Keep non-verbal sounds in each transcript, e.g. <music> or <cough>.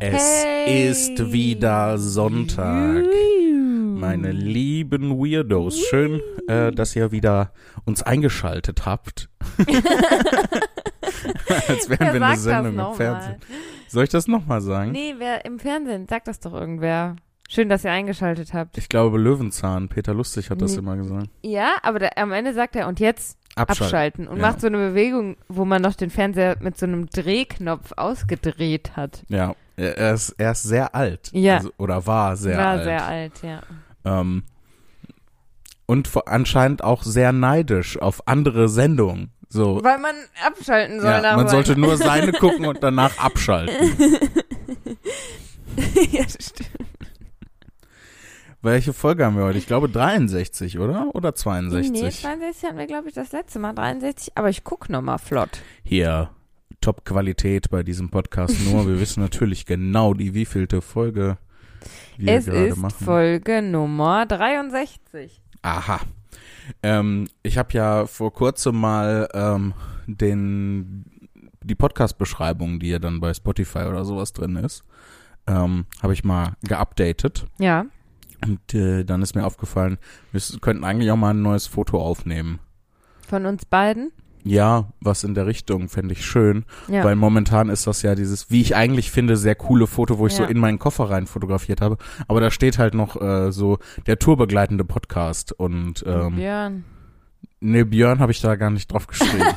Es Hey. ist wieder Sonntag. Meine lieben Weirdos, schön, äh, dass ihr wieder uns eingeschaltet habt. <laughs> Als wären Wer wir eine das Sendung im Fernsehen. Soll ich das nochmal sagen? Nee, wer im Fernsehen, sagt das doch irgendwer. Schön, dass ihr eingeschaltet habt. Ich glaube Löwenzahn, Peter Lustig hat das Nee. immer gesagt. Ja, aber da, am Ende sagt er, und jetzt Abschalten. abschalten. Und Ja. macht so eine Bewegung, wo man noch den Fernseher mit so einem Drehknopf ausgedreht hat. Ja, er ist, er ist sehr alt. Ja. Also, oder war sehr War alt. sehr alt, ja. Ähm, und vor, anscheinend auch sehr neidisch auf andere Sendungen. So, Weil man abschalten soll ja, man sollte nur seine <laughs> gucken und danach abschalten. <laughs> ja, stimmt. Welche Folge haben wir heute? Ich glaube 63, oder? Oder 62? Nee, 62 hatten wir, glaube ich, das letzte Mal. 63, aber ich guck noch mal flott. Hier, Top-Qualität bei diesem Podcast nur. Wir <laughs> wissen natürlich genau, die wievielte Folge wir es gerade ist machen. Folge Nummer 63. Aha. Ähm, ich habe ja vor kurzem mal ähm, den die Podcast-Beschreibung, die ja dann bei Spotify oder sowas drin ist, ähm, habe ich mal geupdatet. Ja. Und äh, dann ist mir aufgefallen, wir könnten eigentlich auch mal ein neues Foto aufnehmen. Von uns beiden? Ja, was in der Richtung fände ich schön, Ja. weil momentan ist das ja dieses, wie ich eigentlich finde, sehr coole Foto, wo ich so Ja. in meinen Koffer rein fotografiert habe. Aber da steht halt noch äh, so der tourbegleitende Podcast und ähm, Björn. ne, Björn habe ich da gar nicht drauf geschrieben. <laughs>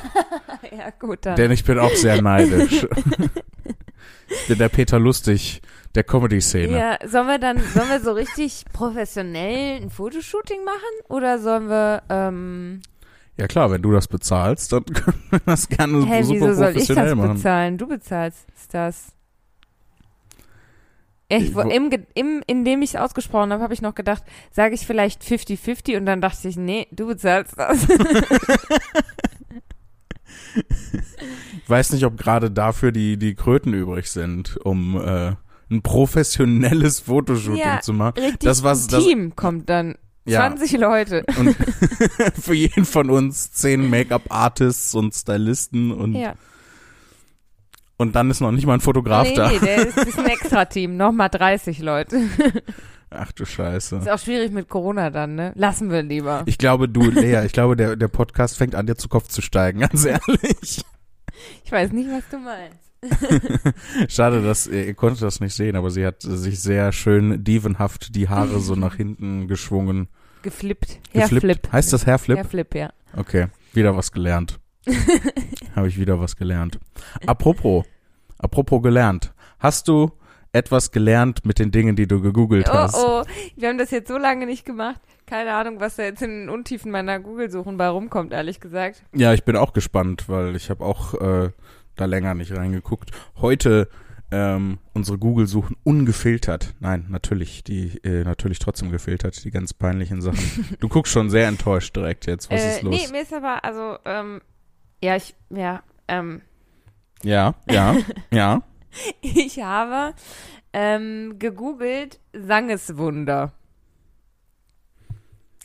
Ja, gut, dann. Denn ich bin auch sehr neidisch. <laughs> ich bin der Peter Lustig der Comedy-Szene. Ja, sollen wir dann, sollen wir so richtig <laughs> professionell ein Fotoshooting machen? Oder sollen wir, ähm, Ja klar, wenn du das bezahlst, dann <laughs> können wir das gerne hä, super wieso soll ich das machen. bezahlen? Du bezahlst das. Ich, im, im, indem ich es ausgesprochen habe, habe ich noch gedacht, sage ich vielleicht 50-50 und dann dachte ich, nee, du bezahlst das. <laughs> Ich weiß nicht, ob gerade dafür die, die Kröten übrig sind, um äh, ein professionelles Fotoshooting Ja, zu machen. Richtig, Das, was- das- Team kommt dann. Ja. 20 Leute. <laughs> Und <laughs> für jeden von uns zehn Make-up-Artists und Stylisten und, Ja. und dann ist noch nicht mal ein Fotograf nee, da. nee, der <laughs> ist, das ist ein Extra-Team. Nochmal 30 Leute. Ach du Scheiße. Ist auch schwierig mit Corona dann, ne? Lassen wir lieber. Ich glaube, du, Lea, ich glaube, der, der Podcast fängt an, dir zu Kopf zu steigen, ganz ehrlich. Ich weiß nicht, was du meinst. <laughs> Schade, dass ihr, ihr konntet das nicht sehen, aber sie hat sich sehr schön dievenhaft die Haare so nach hinten geschwungen. Geflippt. Geflippt. Hairflip. Heißt das Hairflip? Hairflip, ja. Okay, wieder was gelernt. <laughs> Habe ich wieder was gelernt. Apropos, apropos gelernt. Hast du etwas gelernt mit den Dingen, die du gegoogelt Oh, hast? oh, wir haben das jetzt so lange nicht gemacht. Keine Ahnung, was da jetzt in den Untiefen meiner Google-Suchen bei rumkommt, ehrlich gesagt. Ja, ich bin auch gespannt, weil ich habe auch äh, da länger nicht reingeguckt. Heute ähm, unsere Google-Suchen ungefiltert. Nein, natürlich, die äh, natürlich trotzdem gefiltert, die ganz peinlichen Sachen. <laughs> Du guckst schon sehr enttäuscht direkt jetzt. Was äh, ist los? Nee, mir ist aber, also, ähm, ja, ich, ja, ähm, Ja, ja, ja. <laughs> ich habe ähm, gegoogelt Sangeswunder.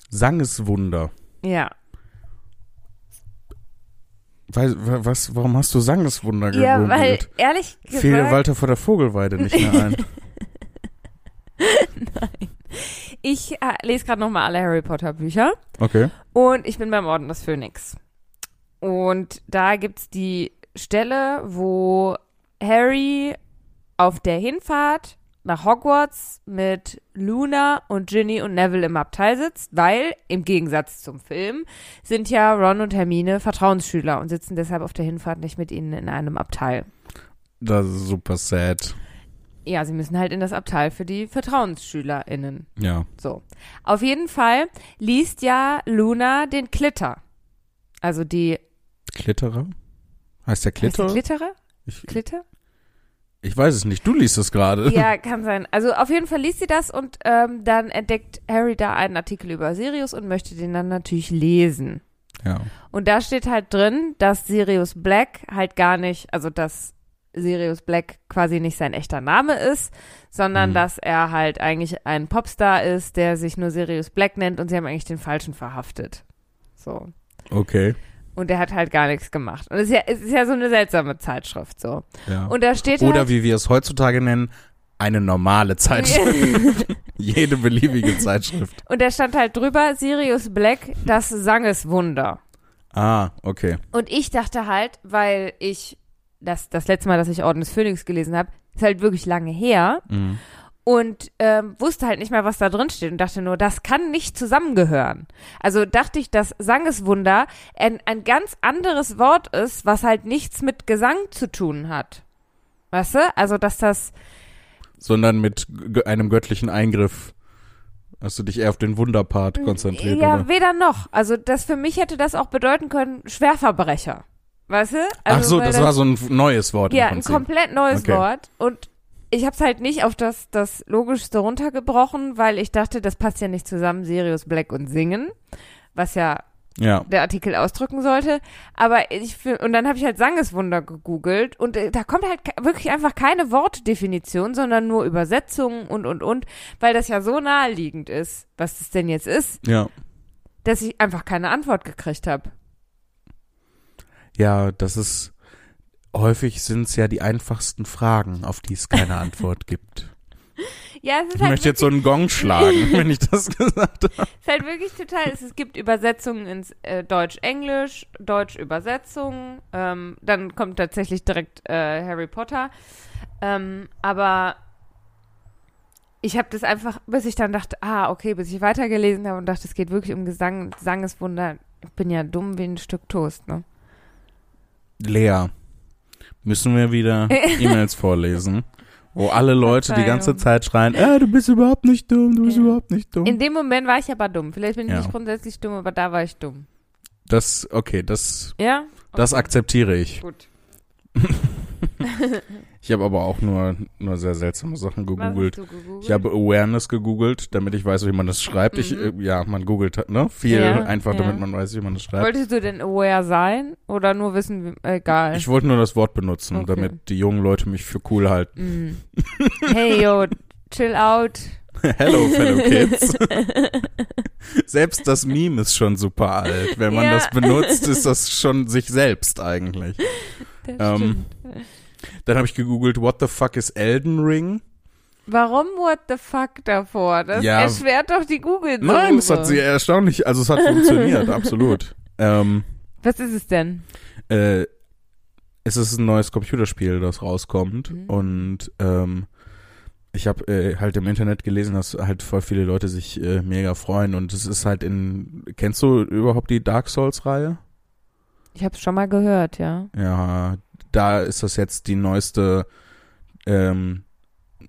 Sangeswunder. Ja. Weil, wa- was, warum hast du Sangeswunder gegoogelt? Ja, weil, ehrlich Fiel dir gesagt, Walter vor der Vogelweide nicht mehr ein. <laughs> ich äh, lese gerade nochmal alle Harry Potter Bücher. Okay. Und ich bin beim Orden des Phönix. Und da gibt's die Stelle, wo Harry auf der Hinfahrt nach Hogwarts mit Luna und Ginny und Neville im Abteil sitzt, weil im Gegensatz zum Film sind ja Ron und Hermine Vertrauensschüler und sitzen deshalb auf der Hinfahrt nicht mit ihnen in einem Abteil. Das ist super sad. Ja, sie müssen halt in das Abteil für die VertrauensschülerInnen. Ja. So. Auf jeden Fall liest ja Luna den Klitter. Also die Klitterer? Heißt der Heißt der Klitter? Klitterer? Ich, Klitter? Ich weiß es nicht. Du liest es gerade. Ja, kann sein. Also auf jeden Fall liest sie das und ähm, dann entdeckt Harry da einen Artikel über Sirius und möchte den dann natürlich lesen. Ja. Und da steht halt drin, dass Sirius Black halt gar nicht, also dass Sirius Black quasi nicht sein echter Name ist, sondern Mhm. dass er halt eigentlich ein Popstar ist, der sich nur Sirius Black nennt und sie haben eigentlich den Falschen verhaftet. So. Okay. Und der hat halt gar nichts gemacht. Und es ist ja, es ist ja so eine seltsame Zeitschrift so. Ja. Und da steht Oder halt, wie wir es heutzutage nennen, eine normale Zeitschrift. <laughs> Jede beliebige Zeitschrift. und da stand halt drüber Sirius Black, das Sangeswunder. Ah, okay. Und ich dachte halt, weil ich das, das letzte Mal, dass ich Orden des Phönix gelesen habe, ist halt wirklich lange her Mhm. Und ähm, wusste halt nicht mehr, was da drin steht und dachte nur, das kann nicht zusammengehören. Also dachte ich, dass Sangeswunder ein, ein ganz anderes Wort ist, was halt nichts mit Gesang zu tun hat. Weißt du? Also, dass das, Sondern mit einem göttlichen Eingriff hast du dich eher auf den Wunderpart konzentriert, ja, oder? weder noch. Also, das für mich hätte das auch bedeuten können, Schwerverbrecher. Weißt du? Also, Ach so, weil das war so ein neues Wort Ja, ein komplett neues Okay. Wort. Und ich habe es halt nicht auf das, das Logischste runtergebrochen, weil ich dachte, das passt ja nicht zusammen, Sirius Black und Singen, was ja Ja. der Artikel ausdrücken sollte. Aber ich und dann habe ich halt Sangeswunder gegoogelt und äh, da kommt halt wirklich einfach keine Wortdefinition, sondern nur Übersetzungen und und und, weil das ja so naheliegend ist, was das denn jetzt ist, Ja. dass ich einfach keine Antwort gekriegt habe. Ja, das ist häufig sind es ja die einfachsten Fragen, auf die es keine Antwort <laughs> gibt. Ja, es ist Ich halt möchte jetzt so einen Gong schlagen, <laughs> wenn ich das gesagt habe. ist halt wirklich total, es, es gibt Übersetzungen ins äh, Deutsch-Englisch, Deutsch-Übersetzungen, ähm, dann kommt tatsächlich direkt äh, Harry Potter. Ähm, aber ich habe das einfach, bis ich dann dachte, ah, okay, bis ich weitergelesen habe und dachte, es geht wirklich um Gesang, Sangeswunder. Ich bin ja dumm wie ein Stück Toast, ne? Lea, müssen wir wieder <laughs> E-Mails vorlesen, wo alle Leute die ganze. Zeit schreien, äh, du bist überhaupt nicht dumm, du bist Ja. überhaupt nicht dumm. In dem Moment war ich aber dumm. Vielleicht bin ich Ja. nicht grundsätzlich dumm, aber da war ich dumm. Das, okay, das, Ja? das Okay. akzeptiere ich. Gut. <laughs> Ich habe aber auch nur, nur sehr seltsame Sachen gegoogelt. gegoogelt? Ich habe Awareness gegoogelt, damit ich weiß, wie man das schreibt. Ich, äh, ja, man googelt, ne? Viel Ja, einfach, ja. damit man weiß, wie man das schreibt. Wolltest du denn aware sein oder nur wissen, wie, egal? Ich wollte nur das Wort benutzen, Okay. damit die jungen Leute mich für cool halten. Mm. <laughs> Hey, yo, chill out. Hello, fellow <laughs> kids. Selbst das Meme ist schon super alt. Wenn man Ja. das benutzt, ist das schon sich selbst eigentlich. Das Ähm, stimmt. Dann habe ich gegoogelt, what the fuck is Elden Ring? Warum what the fuck davor? Das Ja. erschwert doch die google Nein, es hat sie erstaunlich, also es hat <laughs> funktioniert, absolut. Ähm, Was ist es denn? äh, es ist ein neues Computerspiel, das rauskommt Mhm. und ähm, ich habe äh, halt im Internet gelesen, dass halt voll viele Leute sich äh, mega freuen und es ist halt in, kennst du überhaupt die Dark Souls Reihe? Ich habe schon mal gehört, ja. Ja, da ist das jetzt die neueste, ähm,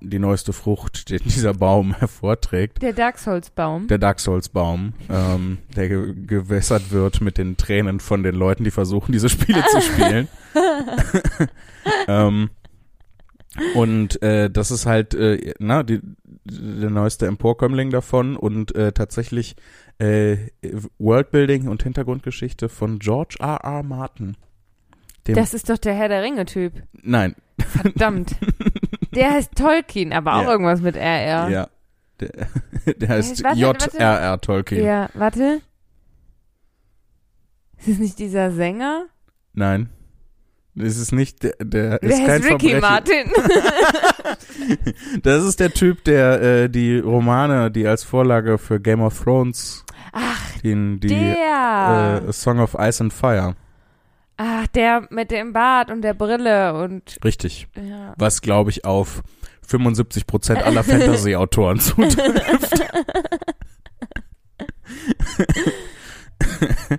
die neueste Frucht, die <laughs> dieser Baum hervorträgt. Der Dark Souls Baum. Der Dark Souls Baum, ähm, der ge gewässert wird mit den Tränen von den Leuten, die versuchen, diese Spiele zu <laughs> spielen. <laughs> ähm, und äh, das ist halt, äh, na, die, der neueste Emporkömmling davon und äh, tatsächlich äh, Worldbuilding und Hintergrundgeschichte von George R. R. Martin. Dem, Das ist doch der Herr der Ringe-Typ. nein, Verdammt. <laughs> der heißt Tolkien, aber auch Ja. irgendwas mit RR. ja. Der, <laughs> der heißt. J.R.R. Tolkien. Ja, warte. Ist es nicht dieser Sänger? Nein. Das ist nicht der, der Der ist kein Ricky Verbrechen. Martin. <laughs> Das ist der Typ, der äh, die Romane, die als Vorlage für Game of Thrones, Ach, den, die der. äh, Song of Ice and Fire. Ach, der mit dem Bart und der Brille und Richtig. ja. Was, glaube ich, auf 75 Prozent aller <laughs> Fantasy-Autoren zutrifft. <laughs>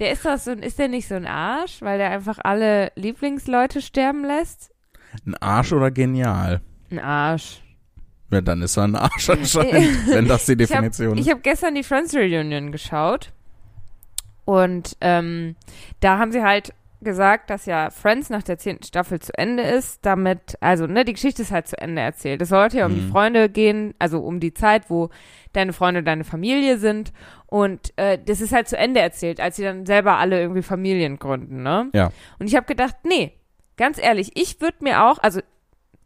Der ist doch so ein, ist der nicht so ein Arsch, weil der einfach alle Lieblingsleute sterben lässt? Ein Arsch oder genial? Ein Arsch. Ja, dann ist er ein Arsch <laughs> anscheinend, wenn das die Definition Ich ist. habe gestern die Friends Reunion geschaut und ähm, da haben sie halt gesagt, dass ja Friends nach der zehnten Staffel zu Ende ist, damit, also ne, die Geschichte ist halt zu Ende erzählt. Es sollte ja um die Mhm. Freunde gehen, also um die Zeit, wo deine Freunde deine Familie sind und äh, das ist halt zu Ende erzählt, als sie dann selber alle irgendwie Familien gründen, ne? Ja. Und ich habe gedacht, nee, ganz ehrlich, ich würde mir auch, also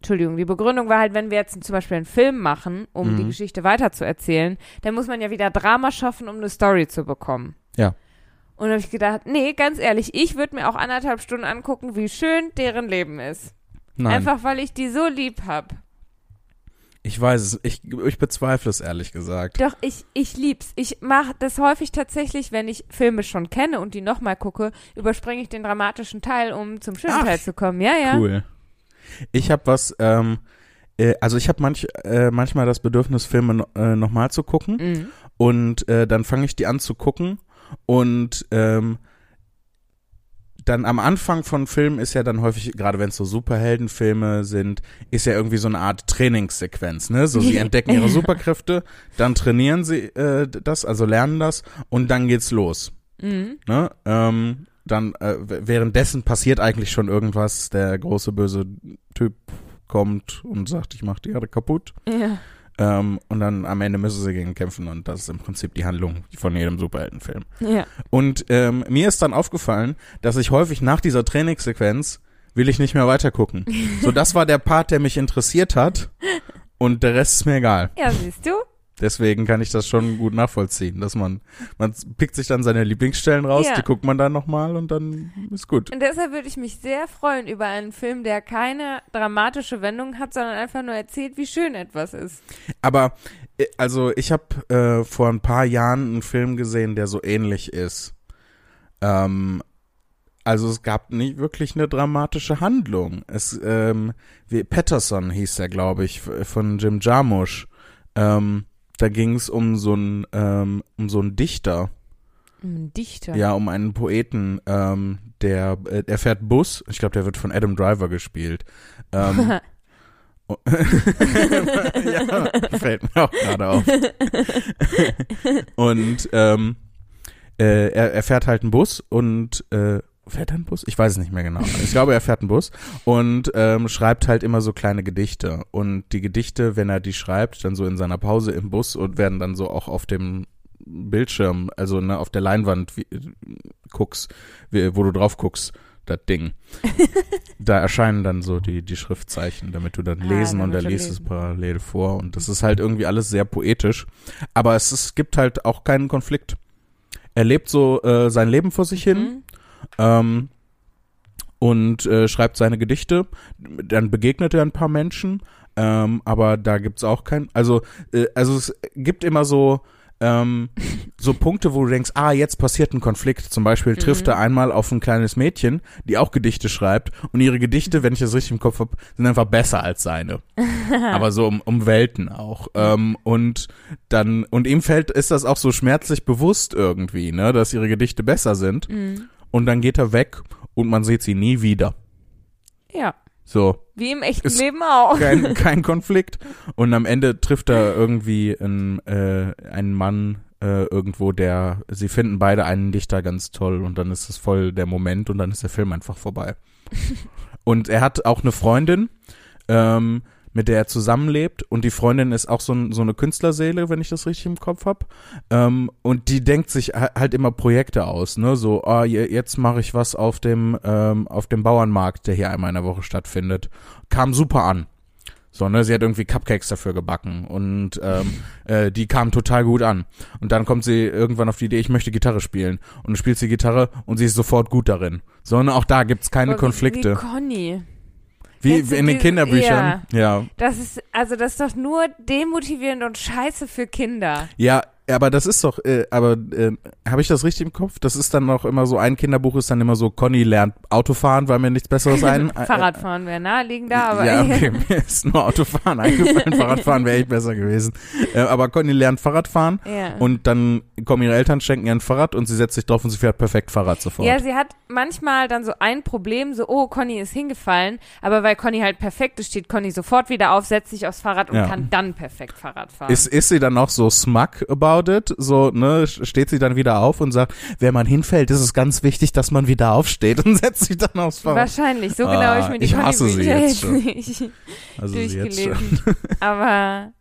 Entschuldigung, die Begründung war halt, wenn wir jetzt zum Beispiel einen Film machen, um Mhm. die Geschichte weiterzuerzählen, dann muss man ja wieder Drama schaffen, um eine Story zu bekommen. Ja. Und da habe ich gedacht, nee, ganz ehrlich, ich würde mir auch anderthalb Stunden angucken, wie schön deren Leben ist. Nein, Einfach, weil ich die so lieb hab. ich weiß es. Ich, ich bezweifle es ehrlich gesagt. Doch, ich, ich lieb's. Ich mache das häufig tatsächlich, wenn ich Filme schon kenne und die nochmal gucke, überspringe ich den dramatischen Teil, um zum schönen Ach, Teil zu kommen. Ja, ja. Cool. Ich habe was, ähm, äh, also ich habe manch, äh, manchmal das Bedürfnis, Filme no, äh, nochmal zu gucken Mhm. und äh, dann fange ich die an zu gucken und ähm, dann am Anfang von Filmen ist ja dann häufig, gerade wenn es so Superheldenfilme sind, ist ja irgendwie so eine Art Trainingssequenz, ne? So sie entdecken ihre Superkräfte, dann trainieren sie äh, das, also lernen das und dann geht's los. Mhm. Ne? Ähm, dann äh, währenddessen passiert eigentlich schon irgendwas. Der große böse Typ kommt und sagt, ich mach die Erde kaputt. Ja. Ähm, und dann am Ende müssen sie gegen kämpfen und das ist im Prinzip die Handlung von jedem Superheldenfilm. Ja. Und ähm, mir ist dann aufgefallen, dass ich häufig nach dieser Trainingssequenz will ich nicht mehr weitergucken. <laughs> so, das war der Part, der mich interessiert hat und der Rest ist mir egal. Ja, siehst du? Deswegen kann ich das schon gut nachvollziehen, dass man, man pickt sich dann seine Lieblingsstellen raus, Ja. die guckt man dann nochmal und dann ist gut. Und deshalb würde ich mich sehr freuen über einen Film, der keine dramatische Wendung hat, sondern einfach nur erzählt, wie schön etwas ist. Aber, äh, also ich habe äh, vor ein paar Jahren einen Film gesehen, der so ähnlich ist. Ähm, also es gab nicht wirklich eine dramatische Handlung. Es, ähm, wie Patterson hieß der, glaube ich, von Jim Jarmusch. Ähm, da ging es um so einen, ähm, um so einen Dichter. Ein Dichter. Ja, um einen Poeten, ähm, der, äh, er fährt Bus. Ich glaube, der wird von Adam Driver gespielt. Ähm, <laughs> <laughs> ja, fällt mir auch gerade auf. <laughs> und ähm, äh, er, er fährt halt einen Bus und äh, fährt er einen Bus? Ich weiß es nicht mehr genau. Ich glaube, er fährt einen Bus und ähm, schreibt halt immer so kleine Gedichte. Und die Gedichte, wenn er die schreibt, dann so in seiner Pause im Bus und werden dann so auch auf dem Bildschirm, also ne, auf der Leinwand wie, guckst, wie, wo du drauf guckst, das Ding. <laughs> da erscheinen dann so die, die Schriftzeichen, damit du dann Ah, lesen und er liest es parallel vor. Und das ist halt irgendwie alles sehr poetisch. Aber es, ist, gibt halt auch keinen Konflikt. Er lebt so äh, sein Leben vor sich hin Mhm. Ähm, und äh, schreibt seine Gedichte. Dann begegnet er ein paar Menschen, ähm, aber da gibt's auch kein. Also, äh, also es gibt immer so ähm, so Punkte, wo du denkst, ah, jetzt passiert ein Konflikt. Zum Beispiel trifft Mhm. er einmal auf ein kleines Mädchen, die auch Gedichte schreibt und ihre Gedichte, wenn ich das richtig im Kopf habe, sind einfach besser als seine. <laughs> Aber so um, um Welten auch. Ähm, und dann, und ihm fällt, ist das auch so schmerzlich bewusst irgendwie, ne, dass ihre Gedichte besser sind. Mhm. Und dann geht er weg und man sieht sie nie wieder. Ja. So, Wie im echten Ist Leben auch. kein, <laughs> kein Konflikt. Und am Ende trifft er irgendwie einen, äh, einen Mann äh, irgendwo, der, sie finden beide einen Dichter ganz toll und dann ist es voll der Moment und dann ist der Film einfach vorbei. <laughs> und er hat auch eine Freundin, ähm, mit der er zusammenlebt und die Freundin ist auch so, ein, so eine Künstlerseele, wenn ich das richtig im Kopf hab. Ähm, und die denkt sich ha- halt immer Projekte aus, ne? So, ah, je- jetzt mache ich was auf dem ähm, auf dem Bauernmarkt, der hier einmal in der Woche stattfindet. Kam super an. So, ne, sie hat irgendwie Cupcakes dafür gebacken und ähm, <laughs> äh, die kamen total gut an. Und dann kommt sie irgendwann auf die Idee, ich möchte Gitarre spielen. Und dann spielt sie Gitarre und sie ist sofort gut darin. So, ne, auch da gibt's keine Aber wie- Konflikte. Wie Conny. Wie, in den Kinderbüchern. Ja. Das ist, also das ist doch nur demotivierend und scheiße für Kinder. Ja, aber das ist doch, äh, aber äh, habe ich das richtig im Kopf? Das ist dann noch immer so, ein Kinderbuch ist dann immer so, Conny lernt Autofahren, weil mir nichts Besseres ein. <laughs> äh, Fahrradfahren wäre naheliegender, aber ja, <laughs> okay, mir ist nur Autofahren eingefallen, <laughs> Fahrradfahren wäre echt besser gewesen. Äh, aber Conny lernt Fahrradfahren ja. und dann kommen ihre Eltern, schenken ihr ein Fahrrad und sie setzt sich drauf und sie fährt perfekt Fahrrad sofort. Ja, sie hat manchmal dann so ein Problem, so, oh, Conny ist hingefallen, aber weil Conny halt perfekt ist, steht Conny sofort wieder auf, setzt sich aufs Fahrrad und Ja. kann dann perfekt Fahrrad fahren. Ist, ist sie dann auch so smug about it? So, ne, steht sie dann wieder auf und sagt, wenn man hinfällt, ist es ganz wichtig, dass man wieder aufsteht <laughs> und setzt sich dann aufs Fahrrad. Wahrscheinlich, so genau Ah, habe ich mir die ich hasse sie jetzt schon. nicht Also durchgelesen. schon. aber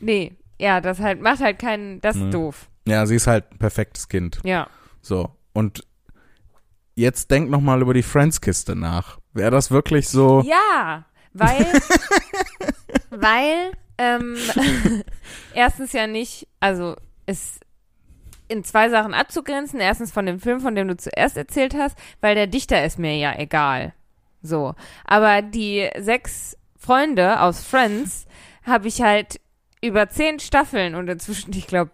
nee, ja, das halt macht halt keinen, das ist Nee. doof. Ja, sie ist halt ein perfektes Kind. Ja. So. Und jetzt denk noch mal über die Friends-Kiste nach. Wäre das wirklich so? Ja, weil, <laughs> weil, ähm, <laughs> erstens ja nicht, also es in zwei Sachen abzugrenzen. Erstens von dem Film, von dem du zuerst erzählt hast, weil der Dichter ist mir ja egal. So. Aber die sechs Freunde aus Friends habe ich halt über zehn Staffeln und inzwischen, ich glaube,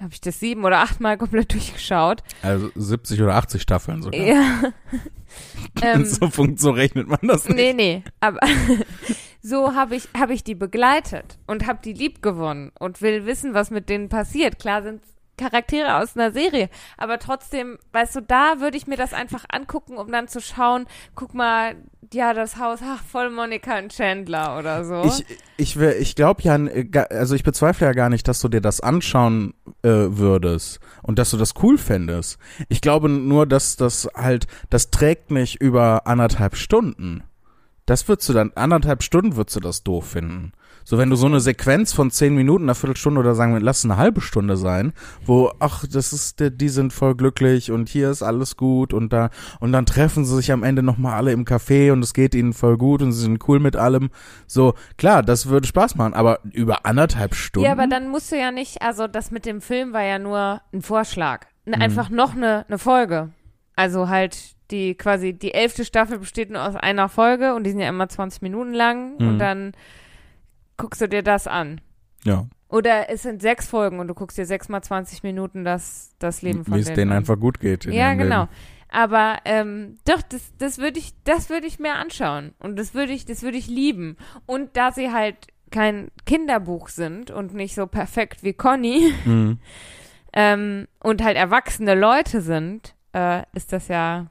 habe ich das sieben oder achtmal komplett durchgeschaut. Also 70 oder 80 Staffeln sogar. Ja. <laughs> ähm, so, funkt, so rechnet man das nicht. nee, nee. Aber so habe ich, hab ich die begleitet und habe die lieb gewonnen und will wissen, was mit denen passiert. Klar sind Charaktere aus einer Serie, aber trotzdem, weißt du, da würde ich mir das einfach angucken, um dann zu schauen, guck mal, ja, das Haus, ach, voll Monika und Chandler oder so. Ich, ich, ich glaube ja, äh, also ich bezweifle ja gar nicht, dass du dir das anschauen äh, würdest und dass du das cool fändest. Ich glaube nur, dass das halt, das trägt nicht über anderthalb Stunden. Das würdest du dann, anderthalb Stunden würdest du das doof finden. So, wenn du so eine Sequenz von zehn Minuten, einer Viertelstunde oder sagen wir, lass eine halbe Stunde sein, wo, ach, das ist, die, sind voll glücklich und hier ist alles gut und da, und dann treffen sie sich am Ende nochmal alle im Café und es geht ihnen voll gut und sie sind cool mit allem. So, klar, das würde Spaß machen, aber über anderthalb Stunden. ja, aber dann musst du ja nicht, also das mit dem Film war ja nur ein Vorschlag. Mhm. Einfach noch eine, eine Folge. Also halt die quasi, die elfte Staffel besteht nur aus einer Folge und die sind ja immer 20 Minuten lang Mhm. und dann guckst du dir das an. ja, Oder es sind sechs Folgen und du guckst dir sechs mal 20 Minuten das, das Leben von wie es denen an. einfach gut geht. Ja, genau. Leben. Aber ähm, doch, das, das würde ich, das würde ich mir anschauen. Und das würde ich, das würde ich lieben. Und da sie halt kein Kinderbuch sind und nicht so perfekt wie Conny Mhm. <laughs> ähm, und halt erwachsene Leute sind, äh, ist das ja,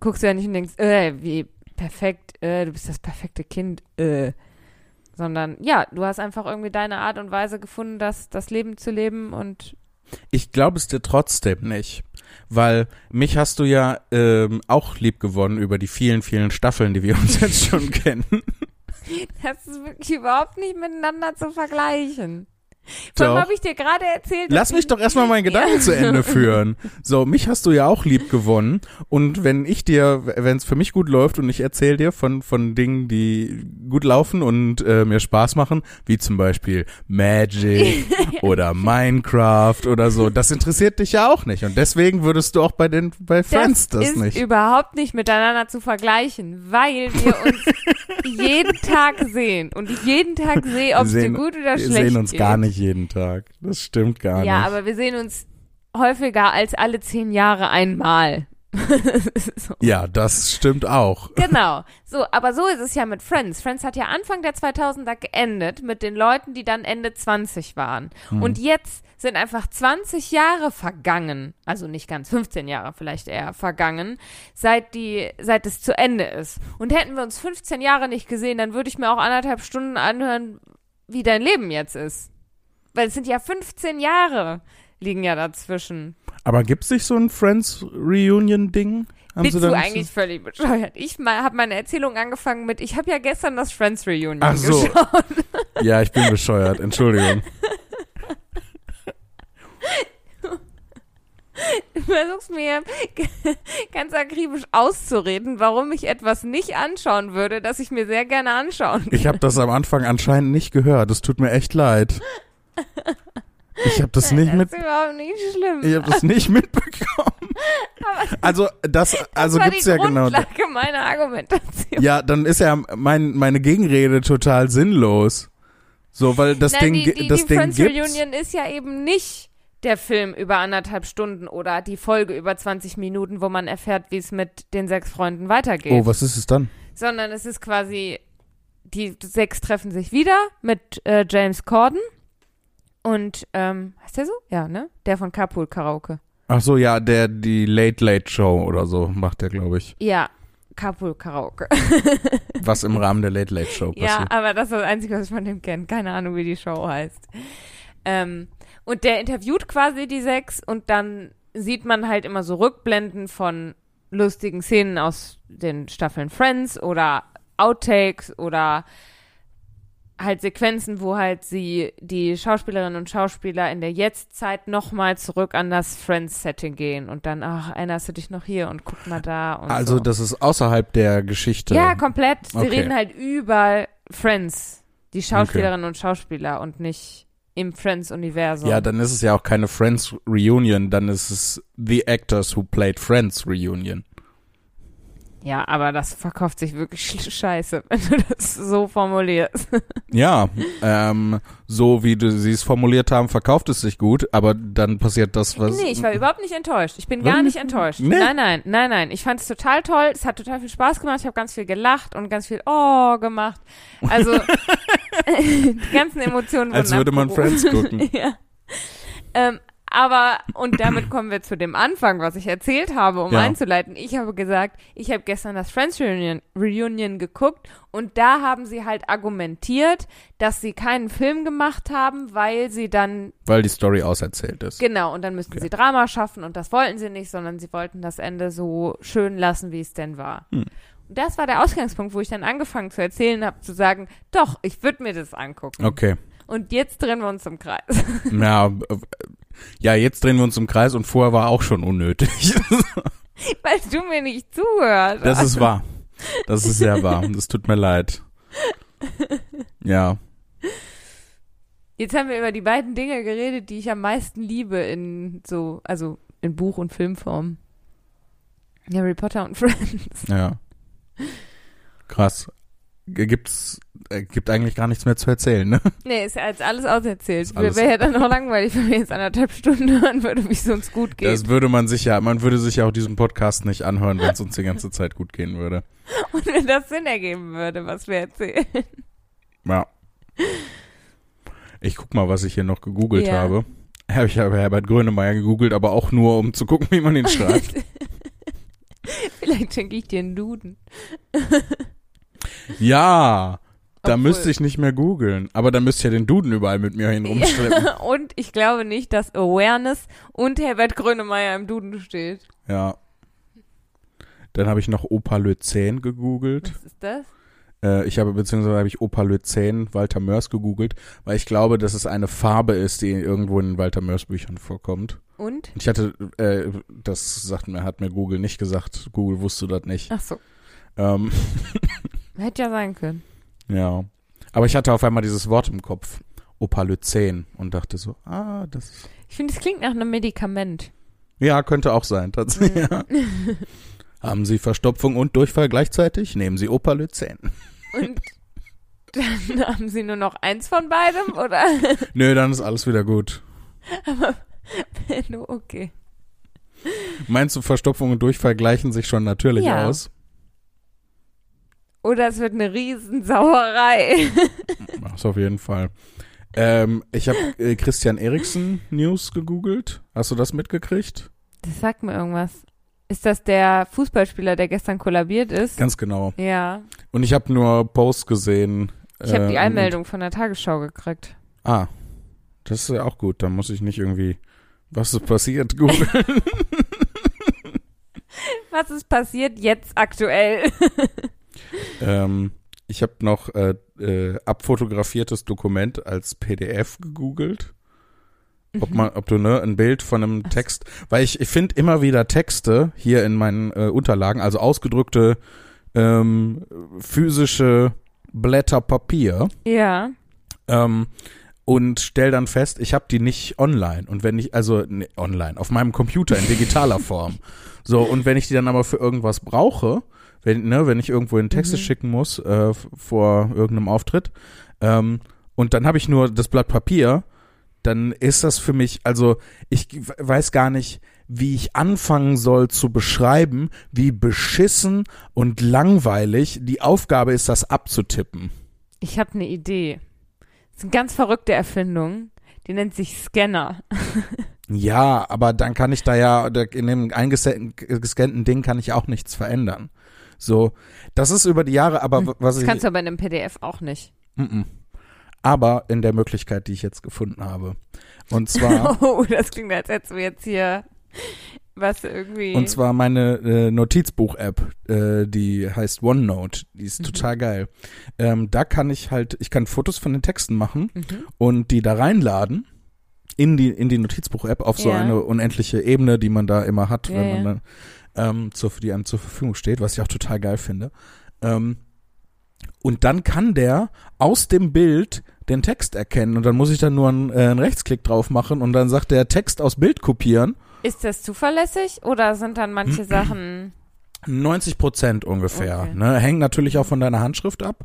guckst du ja nicht und denkst, äh, wie perfekt, äh, du bist das perfekte Kind, äh. Sondern ja, du hast einfach irgendwie deine Art und Weise gefunden, das, das Leben zu leben und Ich glaube es dir trotzdem nicht, weil mich hast du ja ähm, auch lieb gewonnen über die vielen, vielen Staffeln, die wir uns jetzt schon <laughs> kennen. Das ist wirklich überhaupt nicht miteinander zu vergleichen. Doch. habe ich dir gerade erzählt. Lass mich doch erstmal meinen <laughs> Gedanken Ja. zu Ende führen. So, mich hast du ja auch lieb gewonnen. Und wenn ich dir, wenn es für mich gut läuft und ich erzähle dir von, von Dingen, die gut laufen und äh, mir Spaß machen, wie zum Beispiel Magic <laughs> oder Minecraft oder so, das interessiert dich ja auch nicht. Und deswegen würdest du auch bei den bei Friends das, ist nicht. überhaupt nicht miteinander zu vergleichen, weil wir uns <laughs> jeden Tag sehen und ich jeden Tag sehe, ob es dir gut oder Wir schlecht sehen uns geht. gar nicht jeden Tag. Das stimmt gar Ja, nicht. aber wir sehen uns häufiger als alle zehn Jahre einmal. <laughs> so. ja, das stimmt auch. Genau. <laughs> So, aber so ist es ja mit Friends. Friends hat ja Anfang der 2000er geendet mit den Leuten, die dann Ende 20 waren. Hm. Und jetzt sind einfach 20 Jahre vergangen. Also nicht ganz 15 Jahre vielleicht eher vergangen, seit die, seit es zu Ende ist. Und hätten wir uns 15 Jahre nicht gesehen, dann würde ich mir auch anderthalb Stunden anhören, wie dein Leben jetzt ist. Weil es sind ja 15 Jahre liegen ja dazwischen. Aber gibt's nicht so ein Friends Reunion Ding? Haben Bist du eigentlich völlig bescheuert? Ich habe meine Erzählung angefangen mit, ich habe ja gestern das Friends Reunion Ach so. geschaut. <laughs> Ja, ich bin bescheuert. Entschuldigung. Du versuchst mir <laughs> ganz akribisch auszureden, warum ich etwas nicht anschauen würde, das ich mir sehr gerne anschauen Ich habe das am Anfang anscheinend nicht gehört. Es tut mir echt leid. Ich habe das nicht Das mit. ist überhaupt nicht schlimm. Ich habe das nicht <laughs> mitbekommen. Also das, also das war gibt's ja genau. Grundlage meiner Argumentation. Ja, dann ist ja mein, meine Gegenrede total sinnlos. So, weil das Nein, Ding, die, die, das die Ding Friends gibt's. Reunion ist ja eben nicht der Film über anderthalb Stunden oder die Folge über 20 Minuten, wo man erfährt, wie es mit den sechs Freunden weitergeht. Oh, was ist es dann? sondern es ist quasi, die sechs treffen sich wieder mit äh, James Corden und, ähm, heißt der so? Ja, ne? Der von Carpool Karaoke. Ach so, ja, der die Late Late Show oder so macht der, glaube ich. Ja, Carpool Karaoke. <laughs> Was im Rahmen der Late Late Show ja, passiert. aber das ist das Einzige, was ich von dem kenne. Keine Ahnung, wie die Show heißt. Ähm, und der interviewt quasi die sechs und dann sieht man halt immer so Rückblenden von lustigen Szenen aus den Staffeln Friends oder Outtakes oder halt Sequenzen, wo halt sie, die Schauspielerinnen und Schauspieler in der Jetztzeit nochmal zurück an das Friends-Setting gehen und dann, ach, erinnerst du dich noch hier und guck mal da und Also so. das ist außerhalb der Geschichte. Ja, komplett. Sie Okay. reden halt über Friends, die Schauspielerinnen und Schauspieler und nicht im Friends-Universum. Ja, dann ist es ja auch keine Friends Reunion, dann ist es The Actors Who Played Friends Reunion. Ja, aber das verkauft sich wirklich sch- <laughs> scheiße, wenn du das so formulierst. <laughs> Ja, ähm, so wie du sie es formuliert haben, verkauft es sich gut, aber dann passiert das, was. nee, ich war überhaupt nicht enttäuscht. Ich bin gar nicht enttäuscht. Nee? Nein, nein, nein, nein. Ich fand es total toll. Es hat total viel Spaß gemacht. Ich habe ganz viel gelacht und ganz viel Oh gemacht. Also <laughs> die ganzen Emotionen Als würde man abgerufen. Friends gucken. ja. Ähm, aber, und damit kommen wir zu dem Anfang, was ich erzählt habe, um Ja. einzuleiten. Ich habe gesagt, ich habe gestern das Friends Reunion, Reunion geguckt und da haben sie halt argumentiert, dass sie keinen Film gemacht haben, weil sie dann, Weil die Story auserzählt ist. genau, und dann müssten Okay. sie Drama schaffen und das wollten sie nicht, sondern sie wollten das Ende so schön lassen, wie es denn war. Hm. Und das war der Ausgangspunkt, wo ich dann angefangen zu erzählen habe, zu sagen, doch, ich würde mir das angucken. Okay. Und jetzt drehen wir uns im Kreis. <laughs> Ja, äh, ja, jetzt drehen wir uns im Kreis und vorher war auch schon unnötig. <laughs> Weil du mir nicht zuhörst. Das ist wahr. Das ist sehr wahr. Das tut mir leid. Ja. Jetzt haben wir über die beiden Dinge geredet, die ich am meisten liebe in so, also in Buch- und Filmform. Harry Potter und <laughs> Friends. Ja. Krass. Gibt's, äh, gibt eigentlich gar nichts mehr zu erzählen, ne? Nee, ist ja jetzt alles auserzählt. Wäre ja dann noch langweilig, wenn wir jetzt anderthalb Stunden hören würde, wie es uns gut geht. Das würde man sich ja, man würde sich ja auch diesen Podcast nicht anhören, wenn es uns die ganze Zeit gut gehen würde. <laughs> und wenn das Sinn ergeben würde, was wir erzählen. Ja. Ich guck mal, was ich hier noch gegoogelt Ja. habe. Ja, Ich habe Herbert Grönemeyer gegoogelt, aber auch nur, um zu gucken, wie man ihn schreibt. <laughs> Vielleicht schenke ich dir einen Duden. ja, da Obwohl- müsste ich nicht mehr googeln. Aber dann müsste ich ja den Duden überall mit mir hin rumschleppen. <laughs> Und ich glaube nicht, dass Awareness und Herbert Grönemeyer im Duden steht. Ja. Dann habe ich noch Opalözän gegoogelt. Was ist das? Äh, ich habe, beziehungsweise habe ich Opalözän Walter Mörs gegoogelt, weil ich glaube, dass es eine Farbe ist, die irgendwo in Walter Mörs Büchern vorkommt. Und? Und ich hatte, äh, das sagt mir, hat mir Google nicht gesagt. Google wusste das nicht. Ach so. Ähm, <laughs> Hätte ja sein können. Ja. Aber ich hatte auf einmal dieses Wort im Kopf. Opalözän und dachte so, ah, das Ich finde, es klingt nach einem Medikament. ja, könnte auch sein, tatsächlich. Ja. <laughs> Haben Sie Verstopfung und Durchfall gleichzeitig? Nehmen Sie Opalözän. Und dann <laughs> haben sie nur noch eins von beidem, oder? <laughs> Nö, dann ist alles wieder gut. no, okay. Meinst du, Verstopfung und Durchfall gleichen sich schon natürlich Ja. aus? Oder es wird eine Riesensauerei. <laughs> Das auf jeden Fall. Ähm, ich habe äh, Christian Eriksen News gegoogelt. Hast du das mitgekriegt? Das sagt mir irgendwas. Ist das der Fußballspieler, der gestern kollabiert ist? Ganz genau. Ja. Und ich habe nur Posts gesehen. Ich habe die äh, Einmeldung von der Tagesschau gekriegt. Ah, das ist ja auch gut. Da muss ich nicht irgendwie, was ist passiert, googeln. <laughs> Was ist passiert jetzt aktuell? <laughs> ähm, ich habe noch äh, äh, abfotografiertes Dokument als PDF gegoogelt. Ob man, ob du ne, ein Bild von einem Text, weil ich, ich finde immer wieder Texte hier in meinen äh, Unterlagen, also ausgedrückte ähm, physische Blätter Papier Ja. ähm, und stell dann fest, ich habe die nicht online und wenn ich also ne, online auf meinem Computer in digitaler <laughs> Form. So und wenn ich die dann aber für irgendwas brauche, wenn ne, wenn ich irgendwo in Texte Mhm. schicken muss äh, vor irgendeinem Auftritt ähm, und dann habe ich nur das Blatt Papier, dann ist das für mich also ich weiß gar nicht wie ich anfangen soll zu beschreiben, wie beschissen und langweilig die Aufgabe ist, das abzutippen. Ich habe eine Idee. Das ist eine ganz verrückte Erfindung. Die nennt sich Scanner. <laughs> Ja, aber dann kann ich da ja, in dem eingescannten gescannten Ding kann ich auch nichts verändern. So, das ist über die Jahre, aber w- was Das ich, kannst du aber in einem PDF auch nicht. Mm, mm. aber in der Möglichkeit, die ich jetzt gefunden habe. Und zwar, <laughs> Oh, das klingt, als hättest du jetzt hier was irgendwie. und zwar meine äh, Notizbuch-App, äh, die heißt OneNote, die ist Mhm. total geil. Ähm, da kann ich halt, ich kann Fotos von den Texten machen Mhm. und die da reinladen in die in die Notizbuch-App auf so Ja. eine unendliche Ebene, die man da immer hat, Ja, wenn man dann ähm, zur, die einem zur Verfügung steht, was ich auch total geil finde. Ähm, und dann kann der aus dem Bild den Text erkennen und dann muss ich dann nur einen, äh, einen Rechtsklick drauf machen und dann sagt der Text aus Bild kopieren. Ist das zuverlässig oder sind dann manche <clears throat> Sachen. 90 Prozent ungefähr. Okay. Ne? Hängt natürlich auch von deiner Handschrift ab.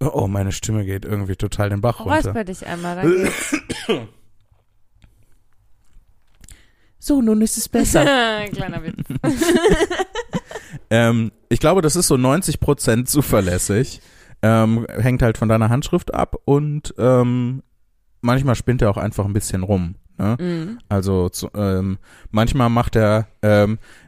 Oh, meine Stimme geht irgendwie total den Bach runter. Räusper dich einmal, dann geht's. <clears throat> So, nun ist es besser. <laughs> Kleiner Witz. <laughs> ähm, ich glaube, das ist so 90 Prozent zuverlässig. Ähm, hängt halt von deiner Handschrift ab und ähm, manchmal spinnt er auch einfach ein bisschen rum. Ne? Mhm. Also zu, ähm, manchmal macht er, ähm, äh,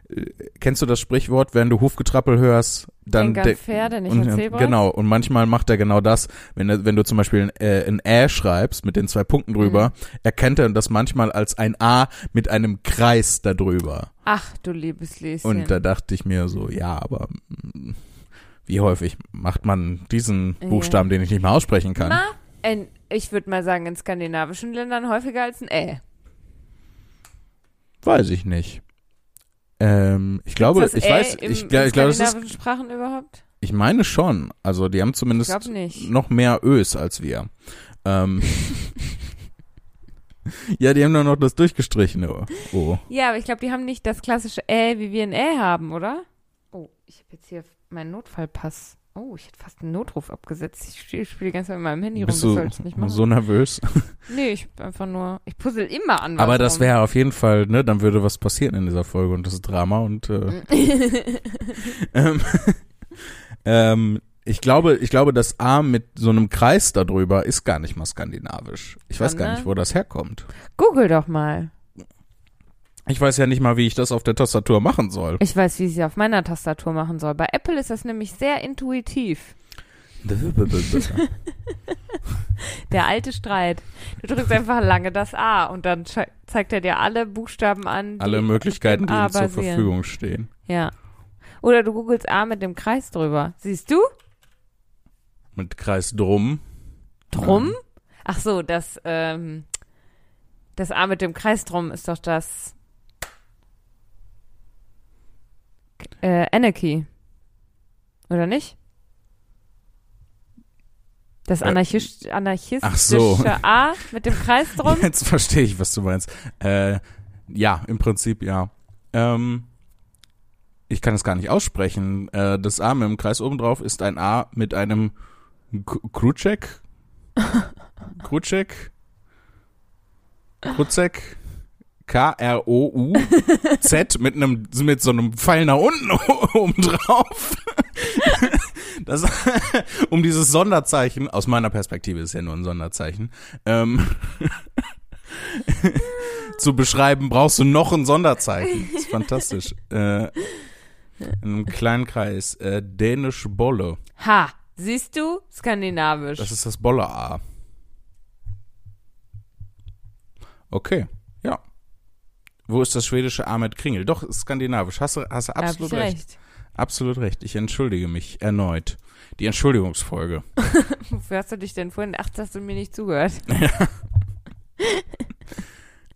kennst du das Sprichwort, wenn du Hufgetrappel hörst, dann Denk an de- Pferde, nicht und, an Zebras. Genau, und manchmal macht er genau das, wenn, wenn du zum Beispiel ein, äh, ein Ä schreibst mit den zwei Punkten drüber, Mhm. erkennt er das manchmal als ein A mit einem Kreis da drüber. Ach, du liebes Lieschen. Und da dachte ich mir so, ja, aber mm, wie häufig macht man diesen Ja. Buchstaben, den ich nicht mehr aussprechen kann? Na, in, ich würde mal sagen, in skandinavischen Ländern häufiger als ein Ä. Weiß ich nicht. Ähm, ich glaube, ich weiß, im, ich, glaube, das ist, Sprachen überhaupt? ich meine schon. Also die haben zumindest noch mehr Ös als wir. Ähm, <laughs> ja, die haben nur noch das durchgestrichene O. Ja, aber ich glaube, die haben nicht das klassische Ä, wie wir ein Ä haben, oder? Oh, ich habe jetzt hier meinen Notfallpass. Oh, ich hätte fast einen Notruf abgesetzt. Ich spiele spiel die ganze Zeit mit meinem Handy rum, Bist das du sollst du nicht machen. so nervös? nee, ich bin einfach nur, ich puzzle immer an was Aber das rum. wäre auf jeden Fall, ne, dann würde was passieren in dieser Folge und das ist Drama und äh, <laughs> ähm, <laughs> ähm, ich glaube, ich glaube, das A mit so einem Kreis darüber ist gar nicht mal skandinavisch. Ich weiß gar nicht, wo das herkommt. Google doch mal. Ich weiß ja nicht mal, wie ich das auf der Tastatur machen soll. Ich weiß, wie ich sie auf meiner Tastatur machen soll. Bei Apple ist das nämlich sehr intuitiv. <laughs> Der alte Streit. Du drückst einfach lange das A und dann zeigt er dir alle Buchstaben an. Die Alle Möglichkeiten, die ihm zur. Verfügung stehen. Ja. Oder du googelst A mit dem Kreis drüber. Siehst du? Mit Kreis drum. Drum? Ach so, das, ähm, das A mit dem Kreis drum ist doch das äh, Anarchy. Oder nicht? Das Äh, Anarchist, anarchistische so. A mit dem Kreis <laughs> drum? Jetzt verstehe ich, was du meinst. Äh, ja, im Prinzip ja. Ähm, ich kann es gar nicht aussprechen. Äh, das A mit dem Kreis oben drauf ist ein A mit einem K- Krutschek. <laughs> Krutschek. K-R-O-U-Z <laughs> mit einem, mit so einem Pfeil nach unten <laughs> oben drauf. Das, um dieses Sonderzeichen, aus meiner Perspektive ist ja nur ein Sonderzeichen, ähm, <laughs> zu beschreiben, brauchst du noch ein Sonderzeichen. Das ist fantastisch. Äh, in einem kleinen Kreis. Äh, Dänisch Bolle. Ha, siehst du? Skandinavisch. Das ist das Bolle A. Okay. Wo ist das schwedische A mit Kringel? Doch, skandinavisch. Hast du, hast du hab absolut ich recht. Absolut recht. Ich entschuldige mich erneut. Die Entschuldigungsfolge. <laughs> Wofür hast du dich denn vorhin? Ach, hast du mir nicht zugehört. <laughs>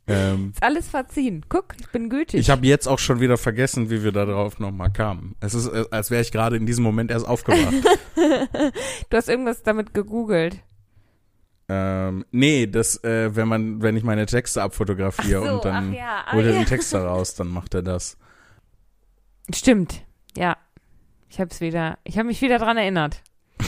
Ähm, Ist alles verziehen. Guck, ich bin gütig. ich habe jetzt auch schon wieder vergessen, wie wir da drauf nochmal kamen. Es ist, äh, als wäre ich gerade in diesem Moment erst aufgewacht. <laughs> du hast irgendwas damit gegoogelt. Ähm, nee, das, äh, wenn man, wenn ich meine Texte abfotografiere so, und dann ja, ah, holt er ja. den Text daraus, dann macht er das. Stimmt. Ja. Ich hab's wieder, ich habe mich wieder dran erinnert. <laughs>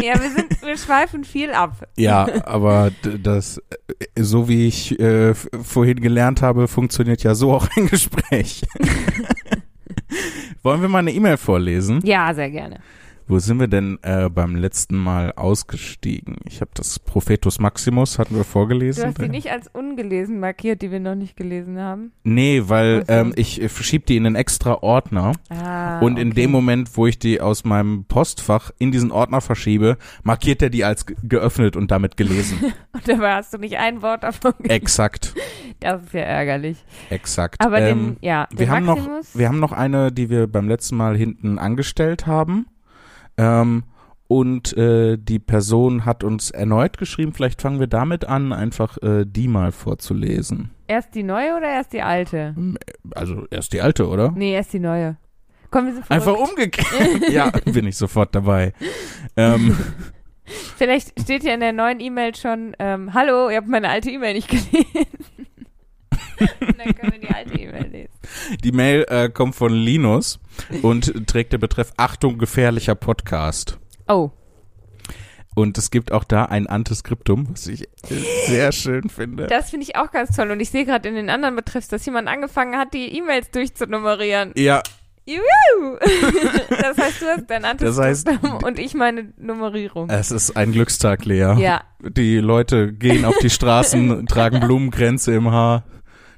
ja, wir sind, wir schweifen viel ab. Ja, aber das, äh, so wie ich äh, vorhin gelernt habe, funktioniert ja so auch ein Gespräch. <laughs> Wollen wir mal eine E-Mail vorlesen? Ja, sehr gerne. Wo sind wir denn äh, beim letzten Mal ausgestiegen? Ich habe das Prophetus Maximus, hatten wir Du vorgelesen. hast die nicht als ungelesen markiert, die wir noch nicht gelesen haben. Nee, weil ähm, ich äh, verschiebe die in einen extra Ordner Ah, und in okay. dem Moment, wo ich die aus meinem Postfach in diesen Ordner verschiebe, markiert er die als ge- geöffnet und damit gelesen. <laughs> Und dabei hast du nicht ein Wort davon gelesen. exakt, Das ist ja ärgerlich. exakt. Aber ähm, den, ja, den wir haben noch, wir haben noch eine, die wir beim letzten Mal hinten angestellt haben. Ähm, und äh, die Person hat uns erneut geschrieben. Vielleicht fangen wir damit an, einfach äh, die mal vorzulesen. erst die neue oder erst die alte? Also erst die alte, oder? Nee, erst die neue. Komm, wir sind Einfach umgekehrt. ja, bin ich sofort dabei. Ähm, <laughs> Vielleicht steht ja in der neuen E-Mail schon, ähm, hallo, ihr habt meine alte E-Mail nicht gelesen. <laughs> Dann können wir die alte E-Mail lesen. die Mail äh, kommt von Linus und trägt den Betreff Achtung, gefährlicher Podcast. Oh, Und es gibt auch da ein Antiskriptum, was ich sehr schön finde. das finde ich auch ganz toll. Und ich sehe gerade in den anderen Betreffs, dass jemand angefangen hat, die E-Mails durchzunummerieren. ja, Juhu! <laughs> das heißt, du hast dein Das heißt- Antiskriptum und ich meine Nummerierung. es ist ein Glückstag, Lea. ja, Die Leute gehen auf die Straßen, <laughs> tragen Blumenkränze im Haar.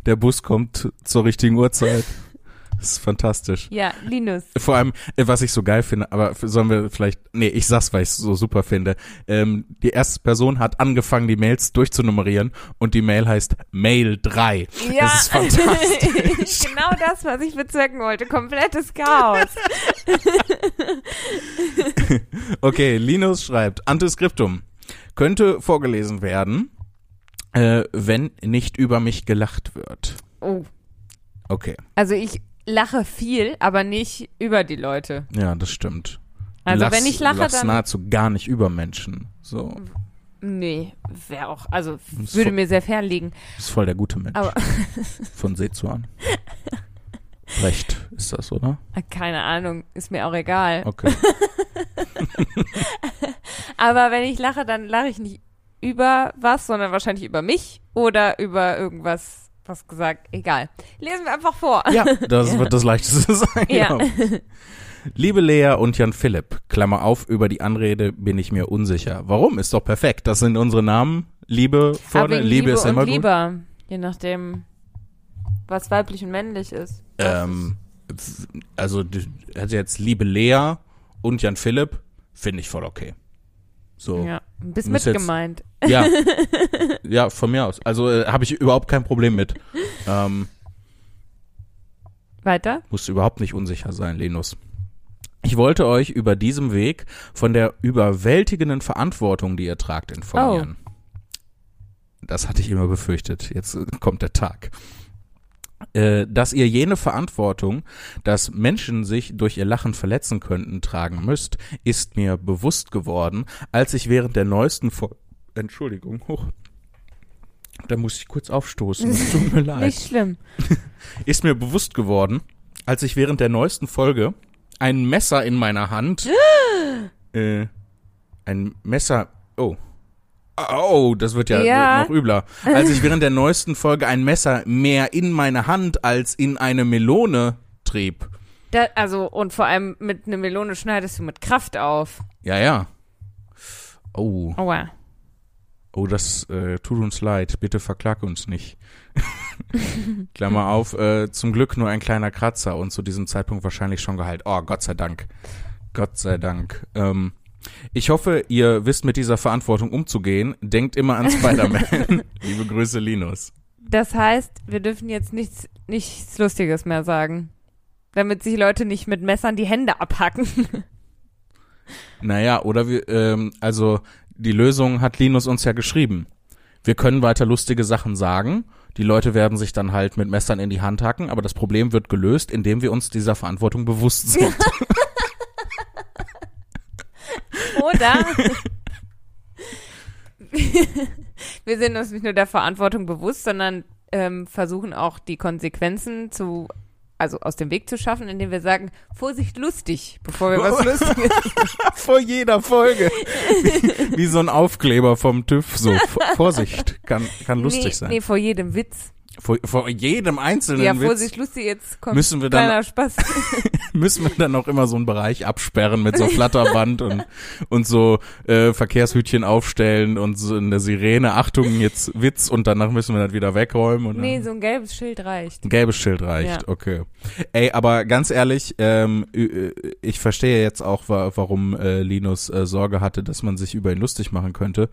Der Bus kommt zur richtigen Uhrzeit. Das ist fantastisch. ja, Linus. Vor allem, äh, was ich so geil finde, aber sollen wir vielleicht, nee, ich sag's, weil ich es so super finde. Ähm, die erste Person hat angefangen, die Mails durchzunummerieren und die Mail heißt Mail 3. Ja, Das ist fantastisch. <laughs> genau das, was ich bezwecken wollte. Komplettes Chaos. <laughs> Okay, Linus schreibt, Antiskriptum könnte vorgelesen werden, äh, wenn nicht über mich gelacht wird. Oh, Okay, also ich lache viel, aber nicht über die Leute. ja, das stimmt. Also lachst- wenn ich lache, lachst dann nahezu gar nicht über Menschen. So, nee, wäre auch, also ist würde voll, mir sehr fern liegen. ist voll der gute Mensch. Aber <laughs> <laughs> Von Sezuan. Recht ist das, oder? keine Ahnung, ist mir auch egal. Okay. <laughs> Aber wenn ich lache, dann lache ich nicht über was, sondern wahrscheinlich über mich oder über irgendwas, was gesagt, egal. Lesen wir einfach vor. Ja, <laughs> das Ja. wird das Leichteste <laughs> sein. Ja. genau. Liebe Lea und Jan Philipp, Klammer auf, über die Anrede bin ich mir unsicher. Warum? Ist doch perfekt. Das sind unsere Namen. Liebe vorne, wegen Liebe, ist immer gut. lieber, je nachdem, was weiblich und männlich ist. Ähm, also also jetzt Liebe Lea und Jan Philipp, finde ich voll okay. So. Ja, bisschen Muss jetzt- mitgemeint. Ja, <laughs> ja, von mir aus. Also äh, habe ich überhaupt kein Problem mit. Ähm, Weiter? musst überhaupt nicht unsicher sein, Linus. Ich wollte euch über diesem Weg von der überwältigenden Verantwortung, die ihr tragt, informieren. Das hatte ich immer befürchtet. Jetzt äh, kommt der Tag. Äh, dass ihr jene Verantwortung, dass Menschen sich durch ihr Lachen verletzen könnten, tragen müsst, ist mir bewusst geworden, als ich während der neuesten Fo Entschuldigung, hoch. Da muss ich kurz aufstoßen. Es tut mir <laughs> leid Nicht schlimm. <laughs> ist mir bewusst geworden, als ich während der neuesten Folge ein Messer in meiner Hand, <gasps> äh, ein Messer, oh, oh, das wird ja, Ja. noch übler, als ich während der neuesten Folge ein Messer mehr in meine Hand als in eine Melone trieb. Da, also, und vor allem mit einer Melone schneidest du mit Kraft auf. Ja, ja. Oh, Aua. oh, das äh, tut uns leid. Bitte verklag uns nicht. <laughs> Klammer auf, äh, zum Glück nur ein kleiner Kratzer und zu diesem Zeitpunkt wahrscheinlich schon geheilt. Oh, Gott sei Dank. Gott sei Dank. Ähm, ich hoffe, ihr wisst mit dieser Verantwortung umzugehen. Denkt immer an Spider-Man. <laughs> Liebe Grüße, Linus. Das heißt, wir dürfen jetzt nichts, nichts Lustiges mehr sagen. Damit sich Leute nicht mit Messern die Hände abhacken. <laughs> Naja, oder wir, ähm, also die Lösung hat Linus uns ja geschrieben. Wir können weiter lustige Sachen sagen. Die Leute werden sich dann halt mit Messern in die Hand hacken, aber das Problem wird gelöst, indem wir uns dieser Verantwortung bewusst sind. <laughs> Oder? <laughs> wir sind uns nicht nur der Verantwortung bewusst, sondern ähm, versuchen auch die Konsequenzen zu, also aus dem Weg zu schaffen, indem wir sagen, Vorsicht lustig, bevor wir was Lustiges. <laughs> Vor jeder Folge. Wie, wie so ein Aufkleber vom TÜV. So, Vorsicht, kann, kann lustig nee, sein. Nee, vor jedem Witz. Vor, vor jedem einzelnen Ja, Witz Vorsicht lustig, jetzt kommt Müssen wir dann- kleiner Spaß. <laughs> müssen wir dann auch immer so einen Bereich absperren mit so Flatterband und, und so äh, Verkehrshütchen aufstellen und so in der Sirene, Achtung, jetzt Witz und danach müssen wir das wieder wegräumen. Und nee, so ein gelbes Schild reicht. Ein gelbes Schild reicht, Ja. okay. Ey, aber ganz ehrlich, ähm, äh, ich verstehe jetzt auch, wa warum äh, Linus äh, Sorge hatte, dass man sich über ihn lustig machen könnte.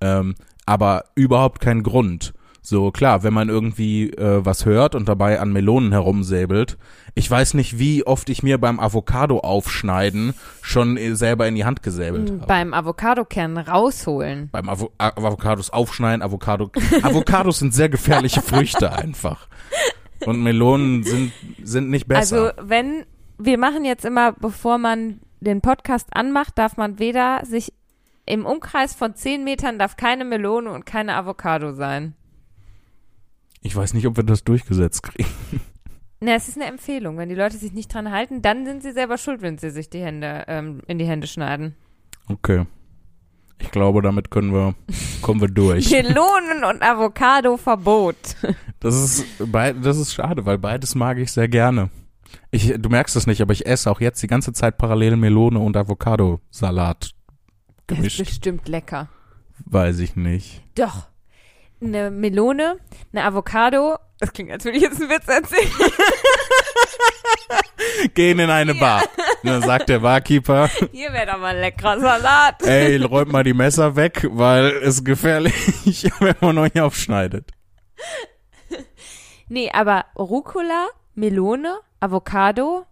Ähm, aber überhaupt kein Grund. So klar, wenn man irgendwie äh, was hört und dabei an Melonen herumsäbelt. Ich weiß nicht, wie oft ich mir beim Avocado aufschneiden schon äh, selber in die Hand gesäbelt habe. Beim Avocadokern rausholen. Beim Avo Avocados aufschneiden, Avocado. Avocados sind sehr gefährliche Früchte einfach. Und Melonen sind, sind nicht besser. Also, wenn wir machen jetzt immer, bevor man den Podcast anmacht, darf man weder sich im Umkreis von 10 Metern darf keine Melone und keine Avocado sein. Ich weiß nicht, ob wir das durchgesetzt kriegen. Na, es ist eine Empfehlung. Wenn die Leute sich nicht dran halten, dann sind sie selber schuld, wenn sie sich die Hände ähm, in die Hände schneiden. Okay. Ich glaube, damit können wir, kommen wir durch. <laughs> Melonen und Avocado Verbot. Das ist, das ist schade, weil beides mag ich sehr gerne. Ich, du merkst es nicht, aber ich esse auch jetzt die ganze Zeit parallel Melone und Avocado-Salat Das ist gemischt. bestimmt lecker. Weiß ich nicht. Doch. Eine Melone, eine Avocado. Das klingt, als würde ich jetzt einen Witz erzählen. <laughs> Gehen in eine Bar. Und dann sagt der Barkeeper, Hier wäre doch mal ein leckerer Salat. ey, räumt mal die Messer weg, weil es ist gefährlich, <laughs> wenn man euch aufschneidet. Nee, aber Rucola, Melone, Avocado,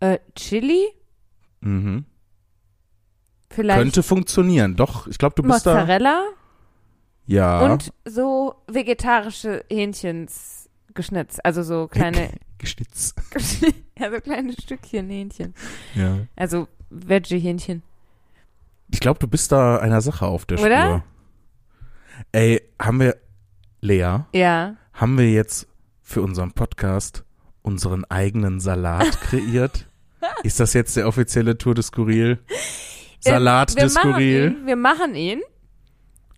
äh, Chili, Mhm. vielleicht Könnte funktionieren. Doch, ich glaube, du bist da. Mozzarella Ja. und so vegetarische Hähnchens geschnitzt. Also so kleine, <laughs> Geschnitz. <laughs> ja, so kleine Stückchen Hähnchen. Ja. Also Veggie-Hähnchen. Ich glaube, du bist da einer Sache auf der Oder? Spur. Ey, haben wir, Lea, Ja. haben wir jetzt für unseren Podcast unseren eigenen Salat <laughs> kreiert? Ist das jetzt der offizielle Tour de Skurril? Salat Ähm, wir de machen Skurril? ihn, wir machen ihn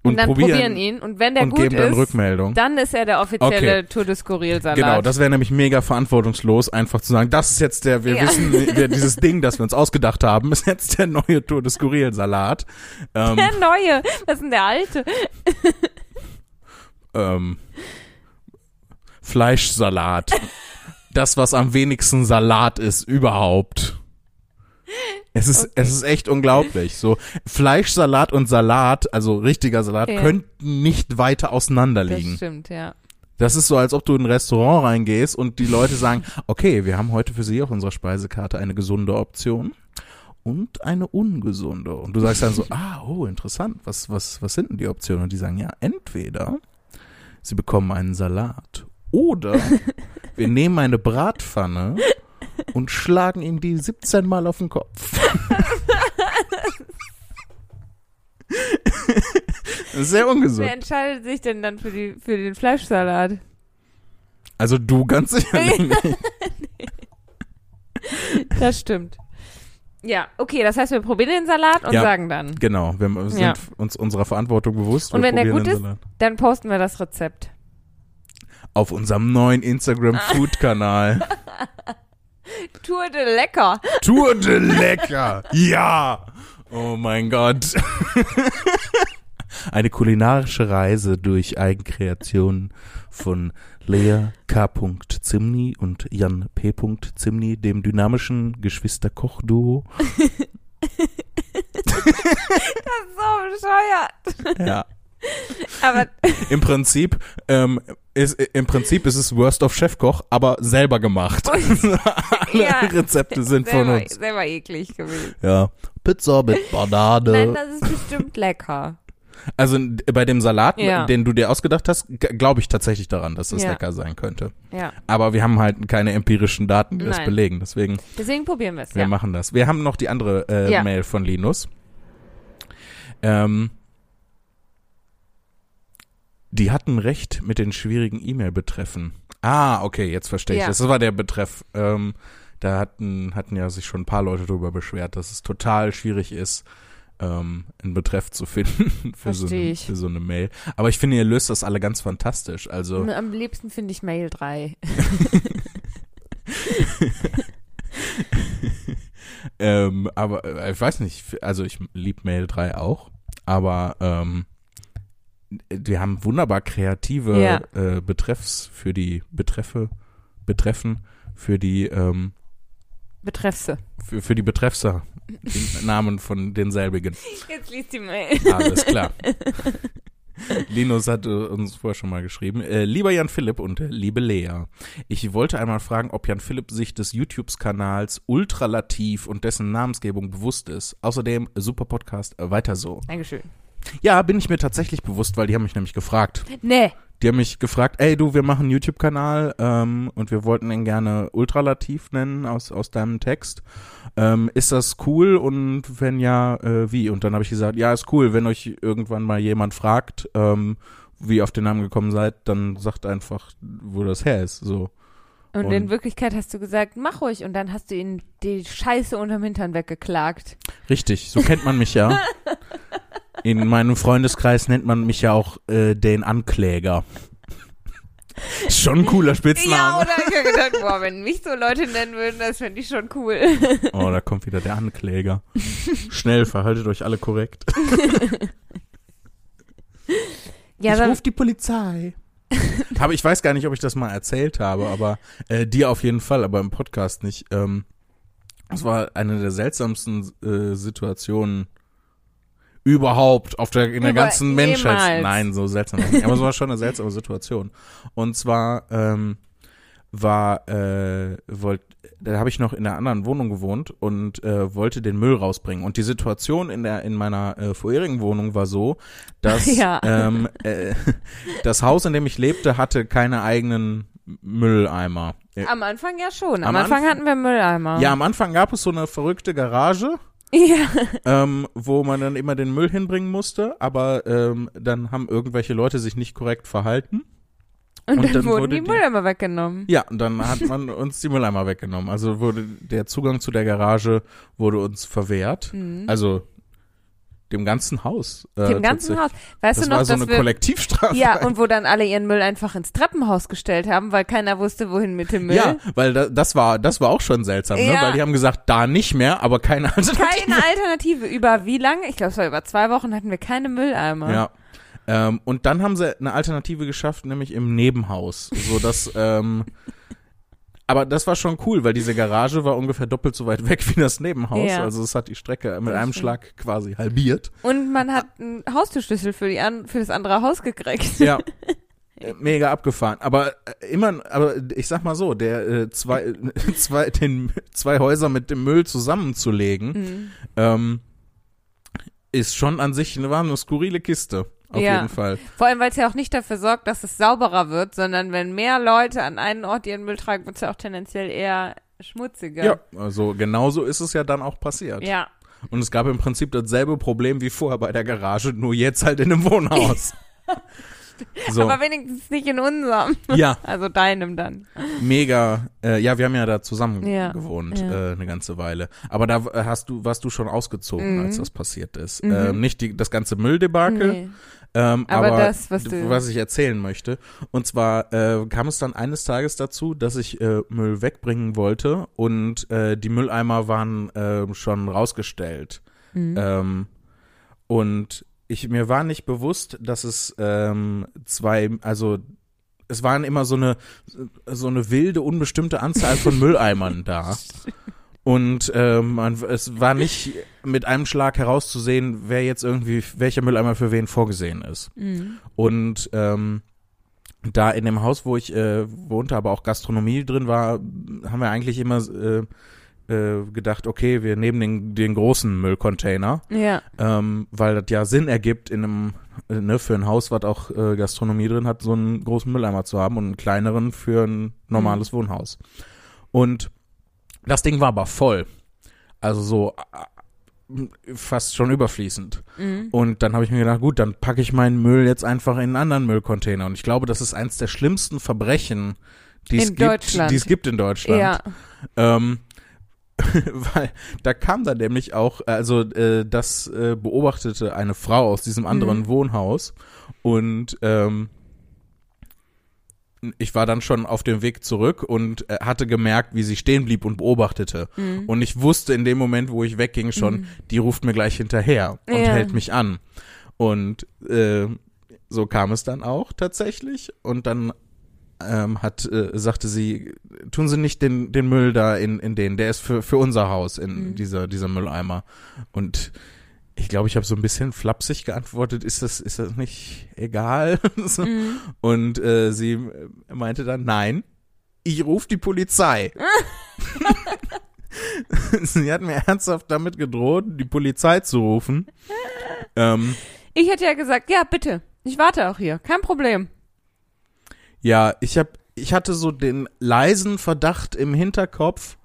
und, dann probieren, ihn und wenn der und gut geben dann ist, Rückmeldung. dann ist er der offizielle Okay. Tour de Skurril-Salat. Genau, das wäre nämlich mega verantwortungslos, einfach zu sagen, das ist jetzt der, wir Ja. wissen, wir, dieses Ding, das wir uns ausgedacht haben, ist jetzt der neue Tour de Skurril-Salat. Ähm, Der neue. Was ist denn der alte? ähm, Fleischsalat. Das, was am wenigsten Salat ist überhaupt. Es ist, Okay. es ist echt unglaublich. So, Fleischsalat und Salat, also richtiger Salat, Ja. könnten nicht weiter Das auseinanderliegen. stimmt, ja. Das ist so, als ob du in ein Restaurant reingehst und die Leute sagen, okay, wir haben heute für Sie auf unserer Speisekarte eine gesunde Option und eine ungesunde. Und du sagst dann so, <laughs> ah, oh, interessant, was, was, was sind denn die Optionen? Und die sagen, ja, entweder Sie bekommen einen Salat oder <laughs> wir nehmen eine Bratpfanne <laughs> und schlagen ihm die 17 Mal auf den Kopf. <laughs> Sehr ungesund. Wer entscheidet sich denn dann für, die, für den Fleischsalat? Also du ganz sicherlich nicht. <laughs> Das stimmt. Ja, okay, das heißt, wir probieren den Salat und Ja. sagen dann. Genau, wir sind Ja. uns unserer Verantwortung bewusst. Und wenn der gut ist? Salat. Dann posten wir das Rezept. Auf unserem neuen Instagram-Food-Kanal. Tour de lecker. Tour de Lecker. Ja. Oh mein Gott. Eine kulinarische Reise durch Eigenkreationen von Lea K. Zimni und Jan P. Zimni, dem dynamischen Geschwister-Koch-Duo. <laughs> So bescheuert. Ja. Aber <laughs> Im Prinzip, ähm, ist, im Prinzip ist es Worst of Chefkoch, aber selber gemacht. <laughs> Alle Ja. Rezepte sind von selber, uns. selber eklig gewesen. Ja. Pizza mit Banane. Nein, das ist bestimmt lecker. Also bei dem Salat, Ja. den du dir ausgedacht hast, glaube ich tatsächlich daran, dass das Ja. lecker sein könnte. Ja. Aber wir haben halt keine empirischen Daten, die das Nein. belegen. Deswegen, Deswegen probieren wir es, wir ja. machen das. Wir haben noch die andere äh. Mail von Linus. Ähm, die hatten recht mit den schwierigen E-Mail-Betreffen. Ah, okay, jetzt verstehe ich. Ja. Das war der Betreff. Ähm, da hatten, hatten ja sich schon ein paar Leute darüber beschwert, dass es total schwierig ist, ähm, einen Betreff zu <laughs> finden für so, eine, für so eine Mail. Aber ich finde, ihr löst das alle ganz fantastisch. Also, Am liebsten finde ich Mail 3. <laughs> ähm, aber äh, ich weiß nicht, also ich lieb Mail 3 auch, aber ähm, wir haben wunderbar kreative Ja. äh, Betreffs für die Betreffe, Betreffen für die ähm, Betreffse. für, für die Betreffser, die Namen von denselbigen. Jetzt liest die Mail. Alles klar. <laughs> Linus hat äh, uns vorher schon mal geschrieben. Äh, lieber Jan Philipp und äh, liebe Lea, ich wollte einmal fragen, ob Jan Philipp sich des YouTubes-Kanals Ultralativ und dessen Namensgebung bewusst ist. Außerdem, super Podcast, äh, weiter so. Dankeschön. Ja, bin ich mir tatsächlich bewusst, weil die haben mich nämlich gefragt. Nee. Die haben mich gefragt, ey du, wir machen einen YouTube-Kanal ähm, und wir wollten ihn gerne Ultralativ nennen aus, aus deinem Text. Ähm, ist das cool und wenn ja, äh, wie? Und dann habe ich gesagt, ja, ist cool, wenn euch irgendwann mal jemand fragt, ähm, wie ihr auf den Namen gekommen seid, dann sagt einfach, wo das her ist. So. Und, Und- in Wirklichkeit hast du gesagt, mach ruhig. Und dann hast du ihnen die Scheiße unterm Hintern weggeklagt. Richtig, so kennt man mich ja. <laughs> In meinem Freundeskreis nennt man mich ja auch äh, den Ankläger. Schon ein cooler Ja, Spitzname. oder ich hab gedacht, boah, wenn mich so Leute nennen würden, das fände ich schon cool. Oh, da kommt wieder der Ankläger. Schnell, verhaltet euch alle korrekt. Ja, ich dann, ruf die Polizei. aber ich weiß gar nicht, ob ich das mal erzählt habe, aber äh, dir auf jeden Fall, aber im Podcast nicht. Ähm, das war eine der seltsamsten äh, Situationen überhaupt auf der in der ganzen Menschheit. jemals. Nein, so seltsam. Aber es war schon eine seltsame Situation. Und zwar ähm, war äh, wollt, da habe ich noch in einer anderen Wohnung gewohnt und äh, wollte den Müll rausbringen. Und die Situation in der in meiner äh, vorherigen Wohnung war so, dass <laughs> Ja. ähm, äh, das Haus, in dem ich lebte, hatte keine eigenen Mülleimer. Äh, am Anfang ja schon. Am, Am Anfang Anfang- hatten wir Mülleimer. Ja, am Anfang gab es so eine verrückte Garage, Ja. ähm, wo man dann immer den Müll hinbringen musste, aber ähm, dann haben irgendwelche Leute sich nicht korrekt verhalten. Und, Und dann, dann wurden wurde die die- Mülleimer weggenommen. Ja, und dann hat man uns die Mülleimer weggenommen. Also wurde der Zugang zu der Garage wurde uns verwehrt. Mhm. Also dem ganzen Haus. Äh, Dem ganzen. Haus. Weißt Das du noch, war so dass eine wir Kollektivstrafe. ja und wo dann alle ihren Müll einfach ins Treppenhaus gestellt haben, weil keiner wusste, wohin mit dem Müll. Ja, weil da, das war das war auch schon seltsam, ne? Ja. Weil die haben gesagt, da nicht mehr, aber keine Alternative. Keine Alternative. Über wie lange? Ich glaube, es war über zwei Wochen hatten wir keine Mülleimer. Ja. Ähm, und dann haben sie eine Alternative geschafft, nämlich im Nebenhaus, so dass ähm, aber das war schon cool, weil diese Garage war ungefähr doppelt so weit weg wie das Nebenhaus. Ja. Also es hat die Strecke mit einem. Schlag quasi halbiert. Und man hat einen Haustürschlüssel für, die an, für das andere Haus gekriegt. Ja. <laughs> Äh, Mega abgefahren. Aber äh, immer, aber ich sag mal so, der äh, zwei, äh, <laughs> zwei, den, zwei Häuser mit dem Müll zusammenzulegen, Mhm. ähm, ist schon an sich eine, war eine skurrile Kiste. Auf Ja. jeden Fall. Vor allem, weil es ja auch nicht dafür sorgt, dass es sauberer wird, sondern wenn mehr Leute an einen Ort ihren Müll tragen, wird es ja auch tendenziell eher schmutziger. Ja, also genauso ist es ja dann auch passiert. Ja. Und es gab im Prinzip dasselbe Problem wie vorher bei der Garage, nur jetzt halt in einem Wohnhaus. <laughs> so, Aber wenigstens nicht in unserem. ja, <laughs> Also deinem dann. mega. Äh, ja, wir haben ja da zusammen Ja, gewohnt ja. äh, eine ganze Weile. Aber da äh, hast du, warst du schon ausgezogen, Mhm. als das passiert ist. Mhm. Ähm, nicht die, das ganze Mülldebakel, Nee. Ähm, Aber aber, das, was was ich erzählen möchte. Und zwar äh, kam es dann eines Tages dazu, dass ich äh, Müll wegbringen wollte und äh, die Mülleimer waren äh, schon rausgestellt. Mhm. Ähm, und ich mir war nicht bewusst, dass es ähm, zwei, also es waren immer so eine so eine wilde, unbestimmte Anzahl von <laughs> Mülleimern da. Und ähm, man, es war nicht mit einem Schlag herauszusehen, wer jetzt irgendwie, welcher Mülleimer für wen vorgesehen ist. Mhm. Und ähm, da in dem Haus, wo ich äh, wohnte, aber auch Gastronomie drin war, haben wir eigentlich immer äh, äh, gedacht, okay, wir nehmen den, den großen Müllcontainer, Ja. ähm, weil das ja Sinn ergibt, in einem, ne, für ein Haus, was auch äh, Gastronomie drin hat, so einen großen Mülleimer zu haben und einen kleineren für ein normales Wohnhaus. Und das Ding war aber voll. Also so fast schon überfließend. Mhm. Und dann habe ich mir gedacht, gut, dann packe ich meinen Müll jetzt einfach in einen anderen Müllcontainer. Und ich glaube, das ist eins der schlimmsten Verbrechen, die es gibt, die es gibt in Deutschland. Ja. Ähm, <laughs> weil da kam dann nämlich auch, also äh, das äh, beobachtete eine Frau aus diesem anderen Mhm. Wohnhaus und ähm, ich war dann schon auf dem Weg zurück und äh, hatte gemerkt, wie sie stehen blieb und beobachtete. Mhm. Und ich wusste in dem Moment, wo ich wegging, schon, Mhm. die ruft mir gleich hinterher und Ja. hält mich an. Und äh, so kam es dann auch tatsächlich. Und dann ähm, hat, äh, sagte sie, tun Sie nicht den, den Müll da in, in den, der ist für, für unser Haus, in Mhm. dieser, dieser Mülleimer. Und ich glaube, ich habe so ein bisschen flapsig geantwortet, ist das, ist das nicht egal? <laughs> so. Mhm. Und äh, sie äh, meinte dann, nein, ich rufe die Polizei. <laughs> sie hat mir ernsthaft damit gedroht, die Polizei zu rufen. Ähm, Ich hätte ja gesagt, ja, bitte. Ich warte auch hier. Kein Problem. Ja, ich hab, ich hatte so den leisen Verdacht im Hinterkopf,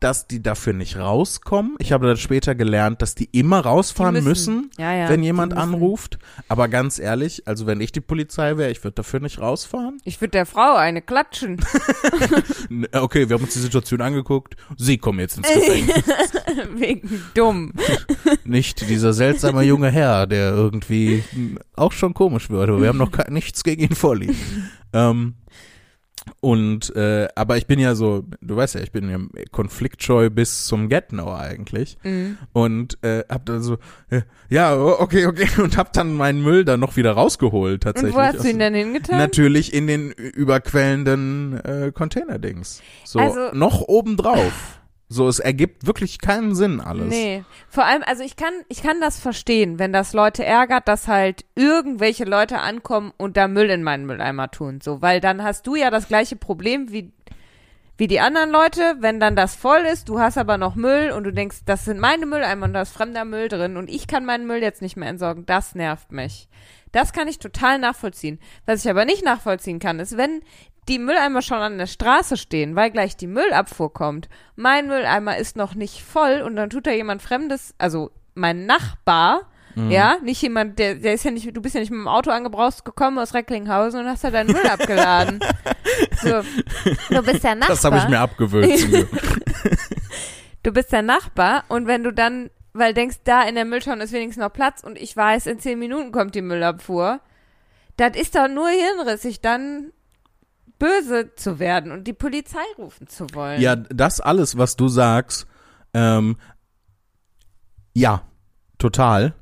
dass die dafür nicht rauskommen. Ich habe dann später gelernt, dass die immer rausfahren Die müssen, müssen. Ja, ja, wenn jemand anruft. Aber ganz ehrlich, also wenn ich die Polizei wäre, ich würde dafür nicht rausfahren. Ich würde der Frau eine klatschen. <laughs> Okay, wir haben uns die Situation angeguckt. Sie kommen jetzt ins Gefängnis. <laughs> Wegen dumm. <laughs> nicht dieser seltsame junge Herr, der irgendwie hm, auch schon komisch wird. Aber wir haben noch nichts gegen ihn vorliegen. ähm, und äh, aber ich bin ja so, du weißt ja, ich bin ja konfliktscheu bis zum Get-No eigentlich Mhm. und äh, hab dann so äh, ja okay okay <laughs> und hab dann meinen Müll dann noch wieder rausgeholt tatsächlich. Und wo hast aus du ihn denn hingetan? Natürlich in den überquellenden äh, Containerdings. So Also- noch obendrauf. <laughs> So es ergibt wirklich keinen Sinn alles. Nee, vor allem, also ich kann, ich kann das verstehen, wenn das Leute ärgert, dass halt irgendwelche Leute ankommen und da Müll in meinen Mülleimer tun, so, weil dann hast du ja das gleiche Problem wie, wie die anderen Leute, wenn dann das voll ist, du hast aber noch Müll und du denkst, das sind meine Mülleimer und da ist fremder Müll drin und ich kann meinen Müll jetzt nicht mehr entsorgen, das nervt mich. Das kann ich total nachvollziehen. Was ich aber nicht nachvollziehen kann, ist, wenn die Mülleimer schon an der Straße stehen, weil gleich die Müllabfuhr kommt. Mein Mülleimer ist noch nicht voll und dann tut da jemand Fremdes, also mein Nachbar, Mhm. ja, nicht jemand, der, der ist ja nicht, du bist ja nicht mit dem Auto angebraust gekommen aus Recklinghausen und hast da deinen Müll <laughs> abgeladen. So, du bist der Nachbar. Das habe ich mir abgewöhnt. <laughs> Du bist der Nachbar und wenn du dann, weil denkst, da in der Mülltonne ist wenigstens noch Platz und ich weiß, in zehn Minuten kommt die Müllabfuhr, das ist doch nur hirnrissig, dann böse zu werden und die Polizei rufen zu wollen. ja, das alles, was du sagst, ähm, ja, total.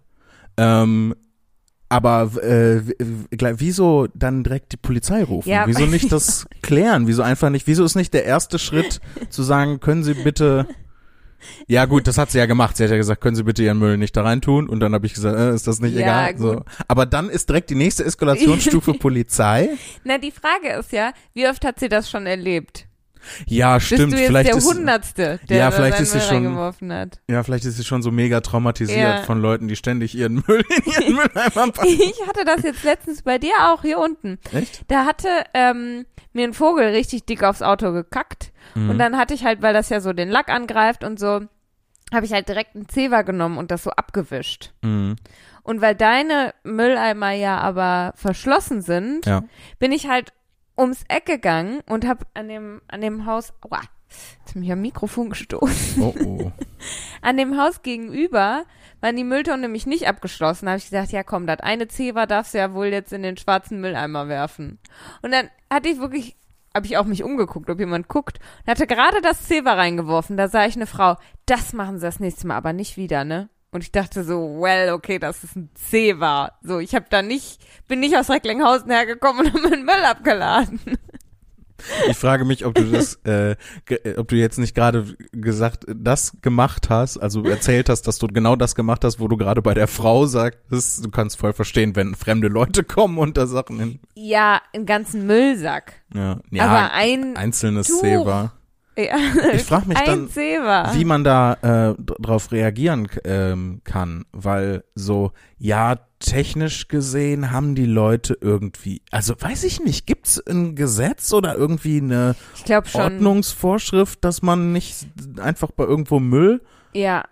Ähm, aber äh, wieso dann direkt die Polizei rufen? Ja, wieso nicht das klären? Wieso einfach nicht? Wieso ist nicht der erste Schritt zu sagen, können Sie bitte ja gut, das hat sie ja gemacht. Sie hat ja gesagt, können Sie bitte Ihren Müll nicht da reintun? Und dann habe ich gesagt, äh, ist das nicht Ja, egal? So. Aber dann ist direkt die nächste Eskalationsstufe <laughs> Polizei. Na, die Frage ist ja, wie oft hat sie das schon erlebt? Ja, Bist stimmt. du jetzt vielleicht der ist, Hundertste, der Ja, vielleicht ist sie Müll schon- hat? ja, vielleicht ist sie schon so mega traumatisiert Ja. von Leuten, die ständig ihren Müll in ihren Mülleimer <laughs> packen. Ich hatte das jetzt letztens bei dir auch hier unten. Echt? Da hatte ähm, mir ein Vogel richtig dick aufs Auto gekackt. Mhm. Und dann hatte ich halt, weil das ja so den Lack angreift und so, habe ich halt direkt einen Zewa genommen und das so abgewischt. Mhm. Und weil deine Mülleimer ja aber verschlossen sind, Ja. bin ich halt ums Eck gegangen und habe an dem, an dem Haus, aua, jetzt bin ich am Mikrofon gestoßen. Oh, oh. <laughs> An dem Haus gegenüber waren die Mülltonnen nämlich nicht abgeschlossen. Da habe ich gesagt, ja komm, das eine Zewa darfst du ja wohl jetzt in den schwarzen Mülleimer werfen. Und dann hatte ich wirklich, habe ich auch mich umgeguckt, ob jemand guckt, und hatte gerade das Zewa reingeworfen. Da sah ich eine Frau, das machen sie das nächste Mal, aber nicht wieder, ne? Und ich dachte so, well, okay, das ist ein Zewa. So, ich habe da nicht, bin nicht aus Recklinghausen hergekommen und <laughs> habe meinen Müll abgeladen. Ich frage mich, ob du das, äh, äh, ob du jetzt nicht gerade gesagt, das gemacht hast, also erzählt hast, dass du genau das gemacht hast, wo du gerade bei der Frau sagtest, du kannst voll verstehen, wenn fremde Leute kommen und da Sachen hin. Ja, einen ganzen Müllsack. Ja, ja aber ein, einzelnes Tuch. Zewa. Ja, Ich frag mich dann, Zewa. wie man da äh, drauf reagieren ähm, kann, weil so, ja, technisch gesehen haben die Leute irgendwie, also weiß ich nicht, gibt's ein Gesetz oder irgendwie eine. Ordnungsvorschrift, dass man nicht einfach bei irgendwo Müll, Ja,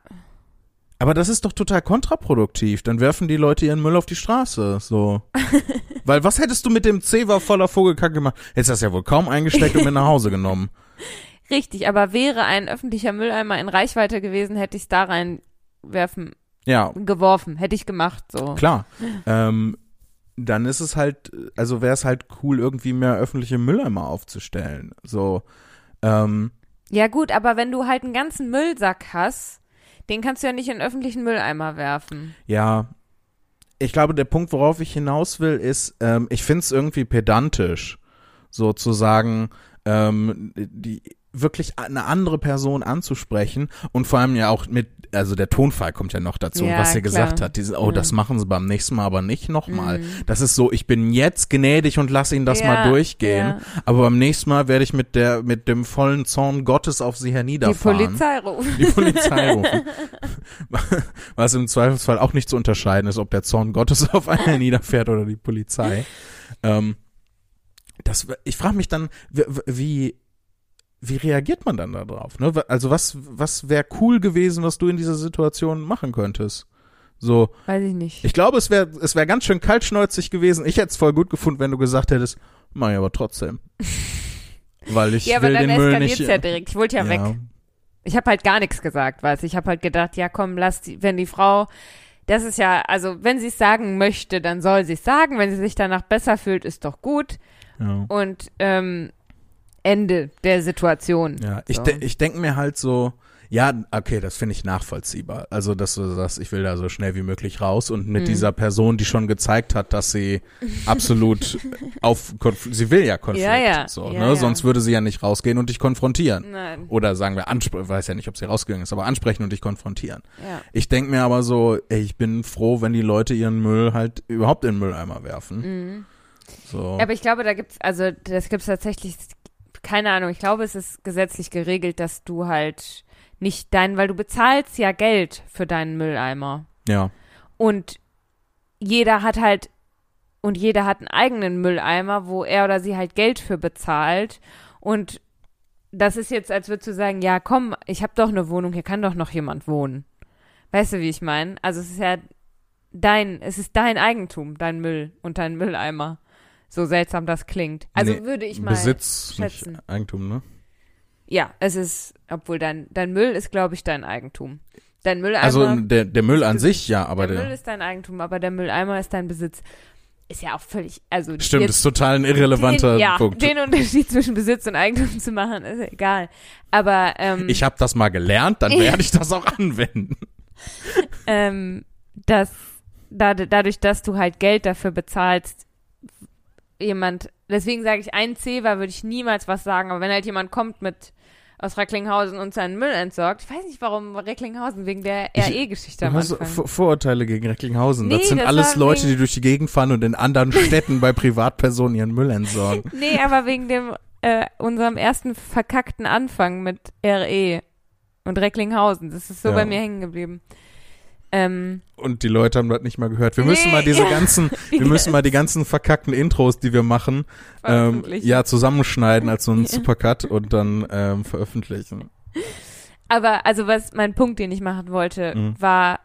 aber das ist doch total kontraproduktiv, dann werfen die Leute ihren Müll auf die Straße, so. <laughs> weil was hättest du mit dem Zewa voller Vogelkacke gemacht? Hättest das ja wohl kaum eingesteckt und mit nach Hause genommen. <laughs> richtig. Aber wäre ein öffentlicher Mülleimer in Reichweite gewesen, hätte ich es da reinwerfen, Ja, geworfen. Hätte ich gemacht, so. Klar. Ähm, dann ist es halt, also wäre es halt cool, irgendwie mehr öffentliche Mülleimer aufzustellen. So, ähm, Ja, gut, aber wenn du halt einen ganzen Müllsack hast, den kannst du ja nicht in öffentlichen Mülleimer werfen. ja. Ich glaube, der Punkt, worauf ich hinaus will, ist, ähm, ich finde es irgendwie pedantisch, sozusagen, ähm, die wirklich eine andere Person anzusprechen und vor allem ja auch mit, also der Tonfall kommt ja noch dazu, Ja, was sie gesagt hat, diese, oh, Mhm. das machen sie beim nächsten Mal aber nicht nochmal. Mhm. Das ist so, ich bin jetzt gnädig und lass ihn das Ja, mal durchgehen. ja. Aber beim nächsten Mal werde ich mit der, mit dem vollen Zorn Gottes auf sie Die herniederfahren. Polizei rufen. Die Polizei rufen. <laughs> Was im Zweifelsfall auch nicht zu unterscheiden ist, ob der Zorn Gottes <laughs> auf einen herniederfährt oder die Polizei. Ähm, das, ich frage mich dann, wie, wie, wie reagiert man dann darauf? Ne? Also was, was wäre cool gewesen, was du in dieser Situation machen könntest? So, Weiß ich nicht. ich glaube, es wäre, es wäre ganz schön kaltschnäuzig gewesen. Ich hätte es voll gut gefunden, wenn du gesagt hättest, mach ich aber trotzdem. <laughs> Weil ich ja, aber will dann den Müll eskaliert's nicht. ja direkt. Ich wollte ja, weg. Ich habe halt gar nichts gesagt, weißt du. Ich habe halt gedacht, ja komm, lass die, wenn die Frau, das ist ja, also wenn sie es sagen möchte, dann soll sie es sagen. Wenn sie sich danach besser fühlt, ist doch gut. Ja. Und ähm, Ende der Situation. Ja, ich, So. de ich denke mir halt so, ja, okay, das finde ich nachvollziehbar. Also, dass du sagst, ich will da so schnell wie möglich raus und mit Mhm. dieser Person, die schon gezeigt hat, dass sie absolut <laughs> auf, Konf sie will ja Konflikt, Ja, ja. so, Ja, ne? ja. Sonst würde sie ja nicht rausgehen und dich konfrontieren. Nein. Oder sagen wir, ansprechen, weiß ja nicht, ob sie rausgegangen ist, aber ansprechen und dich konfrontieren. Ja. Ich denke mir aber so, ey, ich bin froh, wenn die Leute ihren Müll halt überhaupt in den Mülleimer werfen. Mhm. So. Aber ich glaube, da gibt's, also das gibt's tatsächlich, keine Ahnung, ich glaube, es ist gesetzlich geregelt, dass du halt nicht dein, weil du bezahlst ja Geld für deinen Mülleimer. ja. Und jeder hat halt, und jeder hat einen eigenen Mülleimer, wo er oder sie halt Geld für bezahlt. Und das ist jetzt, als würdest du sagen, ja, komm, ich habe doch eine Wohnung, hier kann doch noch jemand wohnen. Weißt du, wie ich meine? Also es ist ja dein, es ist dein Eigentum, dein Müll und dein Mülleimer. So seltsam das klingt. Also Nee, würde ich mal Besitz, schätzen. nicht Eigentum, ne? Ja, es ist, obwohl dein, dein Müll ist, glaube ich, dein Eigentum. Dein Mülleimer. Also der, der Müll an sich, ja, aber der der, Müll ist dein Eigentum, aber der Mülleimer ist dein Besitz. Ist ja auch völlig, also stimmt, jetzt ist total ein irrelevanter den, ja, Punkt. den Unterschied zwischen Besitz und Eigentum zu machen, ist egal. Aber ähm, ich habe das mal gelernt, dann <laughs> werde ich das auch anwenden. ähm, dass da, dadurch, dass du halt Geld dafür bezahlst, jemand, deswegen sage ich, ein Zewa würde ich niemals was sagen, aber wenn halt jemand kommt mit aus Recklinghausen und seinen Müll entsorgt, ich weiß nicht warum Recklinghausen, wegen der Ich- RE-Geschichte am Anfang. Vor- Vorurteile gegen Recklinghausen. Nee, das sind das alles Leute, wegen- die durch die Gegend fahren und in anderen Städten bei Privatpersonen ihren Müll entsorgen. <laughs> Nee, aber wegen dem, äh, unserem ersten verkackten Anfang mit RE und Recklinghausen. Das ist so Ja. bei mir hängen geblieben. Ähm, Und die Leute haben das nicht mal gehört. Wir Nee, müssen mal diese <laughs> ja. ganzen, wir müssen mal die ganzen verkackten Intros, die wir machen, ähm, ja, zusammenschneiden als so ein. Supercut und dann ähm, veröffentlichen. Aber also was mein Punkt, den ich machen wollte, Mhm. war,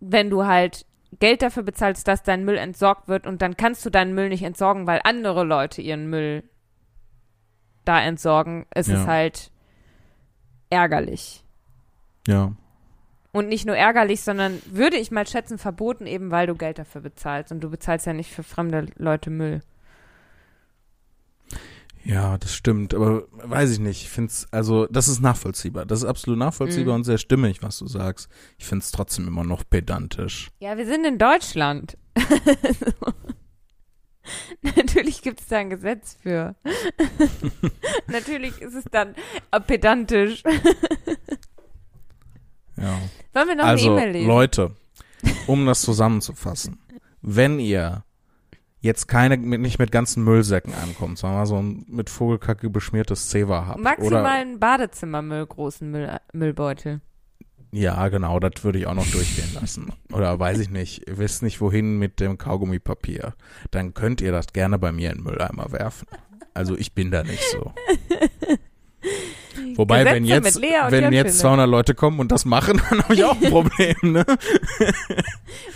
wenn du halt Geld dafür bezahlst, dass dein Müll entsorgt wird und dann kannst du deinen Müll nicht entsorgen, weil andere Leute ihren Müll da entsorgen, ist Ja. es halt ärgerlich. Ja. Und nicht nur ärgerlich, sondern würde ich mal schätzen, verboten eben, weil du Geld dafür bezahlst. Und du bezahlst ja nicht für fremde Leute Müll. Ja, das stimmt, aber weiß ich nicht. Ich find's, also, das ist nachvollziehbar. Das ist absolut nachvollziehbar Mhm. und sehr stimmig, was du sagst. Ich find's trotzdem immer noch pedantisch. Ja, wir sind in Deutschland. <laughs> Natürlich gibt es da ein Gesetz für. <laughs> Natürlich ist es dann pedantisch. <laughs> Ja. Wollen wir noch also, eine E-Mail lesen? Leute, um das zusammenzufassen. Wenn ihr jetzt keine, mit, nicht mit ganzen Müllsäcken ankommt, sondern mal so ein mit Vogelkacke beschmiertes Zewa habt. Maximal Oder, einen Badezimmermüll, großen Müll, Müllbeutel. ja, genau, das würde ich auch noch durchgehen lassen. Oder weiß ich nicht, ihr wisst nicht wohin mit dem Kaugummipapier. Dann könnt ihr das gerne bei mir in den Mülleimer werfen. Also ich bin da nicht so. <laughs> Wobei, wenn Gesetze jetzt, Lea und wenn jetzt Philipp. 200 Leute kommen und das machen, <laughs> dann habe ich auch ein <laughs> Problem, ne?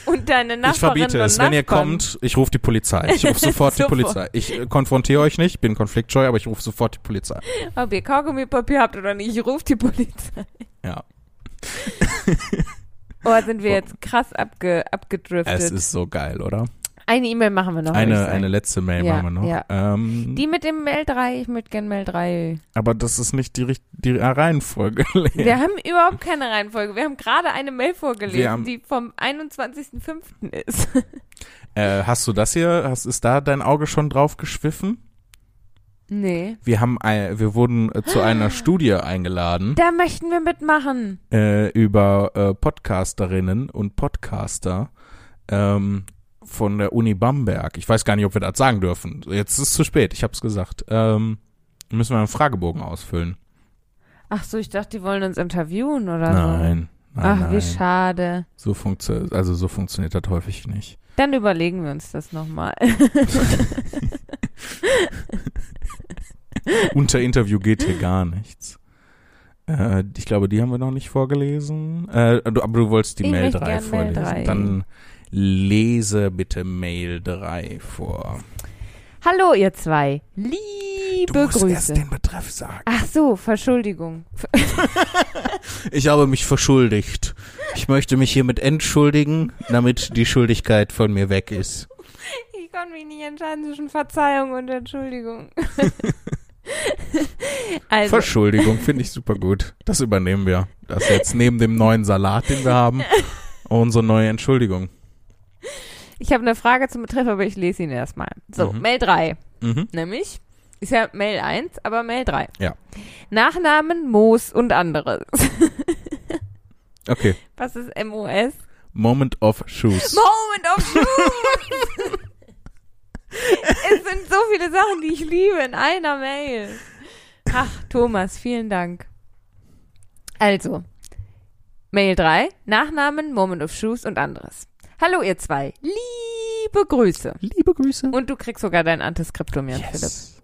Und deine Nachbarinnen Ich verbiete es. Wenn ihr kommt, ich rufe die Polizei. Ich rufe <laughs> sofort die. Polizei. Ich äh, konfrontiere euch nicht, bin konfliktscheu, aber ich rufe sofort die Polizei. Ob ihr Kaugummipapier habt oder nicht, ich rufe die Polizei. Ja. Oh, sind wir jetzt krass abge, abgedriftet. Es ist so geil, oder? Eine E-Mail machen wir noch. Eine, eine letzte Mail Ja, machen wir noch. ja. Ähm, Die mit dem Mail 3, ich möchte gerne Mail 3. aber das ist nicht die, die Reihenfolge. <laughs> Wir haben überhaupt keine Reihenfolge. Wir haben gerade eine Mail vorgelesen, haben- die vom 21.05. ist. <laughs> äh, hast du das hier? Hast, ist da dein Auge schon drauf geschwiffen? Nee. Wir haben, ein, wir wurden äh, zu <gasps> einer Studie eingeladen Da möchten wir mitmachen. äh, über äh, Podcasterinnen und Podcaster ähm, von der Uni Bamberg. Ich weiß gar nicht, ob wir das sagen dürfen. Jetzt ist es zu spät. Ich habe es gesagt. Ähm, müssen wir einen Fragebogen ausfüllen? Ach so, ich dachte, die wollen uns interviewen oder Nein. so. Nein, Ach, wie nein. schade. So funktioniert, also so funktioniert das häufig nicht. Dann überlegen wir uns das nochmal. <laughs> Unter Interview geht hier gar nichts. Äh, ich glaube, die haben wir noch nicht vorgelesen. Äh, du, aber du wolltest die Ich Mail möchte 3 gern Mail vorlesen. drei. Dann lese bitte Mail 3 vor. Hallo, ihr zwei. Liebe Du musst Grüße. erst den Betreff sagen. Ach so, Verschuldigung. <laughs> Ich habe mich verschuldigt. Ich möchte mich hiermit entschuldigen, damit die Schuldigkeit von mir weg ist. Ich konnte mich nicht entscheiden zwischen Verzeihung und Entschuldigung. <laughs> also, Verschuldigung finde ich super gut. Das übernehmen wir. Das jetzt neben dem neuen Salat, den wir haben, <laughs> unsere neue Entschuldigung. Ich habe eine Frage zum Betreff, aber ich lese ihn erstmal. So, Mhm. Mail 3. Mhm. Nämlich, ist ja Mail 1, aber Mail 3. Ja. Nachnamen, Moos und anderes. Okay. <laughs> Was ist MOS? Moment of Shoes. Moment of <laughs> Truth! es sind so viele Sachen, die ich liebe in einer Mail. Ach, Thomas, vielen Dank. Also, Mail 3, Nachnamen, Moment of Shoes und anderes. Hallo ihr zwei, liebe Grüße. Liebe Grüße. Und du kriegst sogar dein Antiskriptum, Jan Philipp. Yes.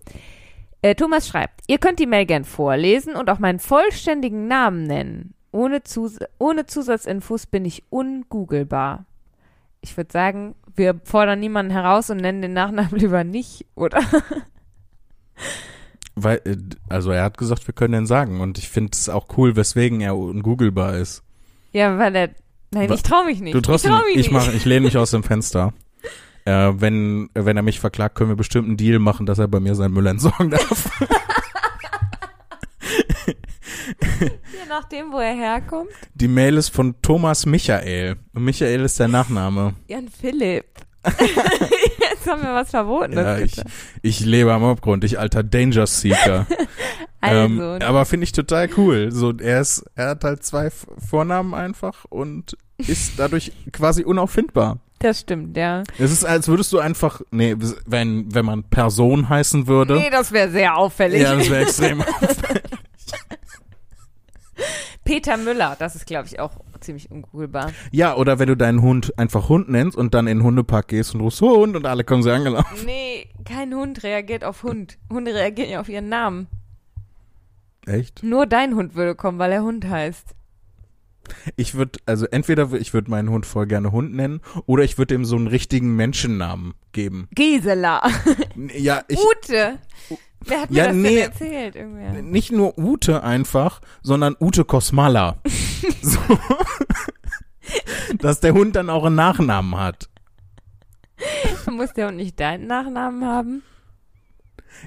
Äh, Thomas schreibt, ihr könnt die Mail gern vorlesen und auch meinen vollständigen Namen nennen. Ohne, Zus ohne Zusatzinfos bin ich ungoogelbar. Ich würde sagen, wir fordern niemanden heraus und nennen den Nachnamen <laughs> lieber nicht, oder? Weil, äh, also er hat gesagt, wir können den sagen und ich finde es auch cool, weswegen er ungooglebar ist. Ja, weil er. Nein, ich trau mich nicht. Du trotzdem, ich trau mich ich, nicht. mach, ich lehne mich aus dem Fenster. <laughs> Äh, wenn, wenn er mich verklagt, können wir bestimmt einen Deal machen, dass er bei mir seinen Müll entsorgen darf. <laughs> <laughs> Je nachdem, wo er herkommt. Die Mail ist von Thomas Michael. Und Michael ist der Nachname. Jan Philipp. Jetzt haben wir was verboten. Ja, ich, ich lebe am Abgrund, ich alter Danger Seeker. Also, ähm, aber finde ich total <laughs> cool. So, er ist, er hat halt zwei Vornamen einfach und ist <laughs> dadurch quasi unauffindbar. das stimmt, ja. Es ist, als würdest du einfach, nee, wenn, wenn man Person heißen würde. Nee, das wäre sehr auffällig. ja, das wäre extrem. <laughs> Peter Müller, das ist, glaube ich, auch ziemlich ungoogelbar. ja, oder wenn du deinen Hund einfach Hund nennst und dann in den Hundepark gehst und rufst Hund und alle kommen sie angelaufen. Nee, kein Hund reagiert auf Hund. Hunde reagieren ja auf ihren Namen. Echt? Nur dein Hund würde kommen, weil er Hund heißt. Ich würde, also entweder ich würde meinen Hund voll gerne Hund nennen oder ich würde ihm so einen richtigen Menschennamen geben. Gisela. Ja, ich, Ute. Wer hat mir Ja, das nee. denn erzählt? Irgendwer? nicht nur Ute einfach, sondern Ute Kosmala. <laughs> so. Dass der Hund dann auch einen Nachnamen hat. Muss der Hund nicht deinen Nachnamen haben?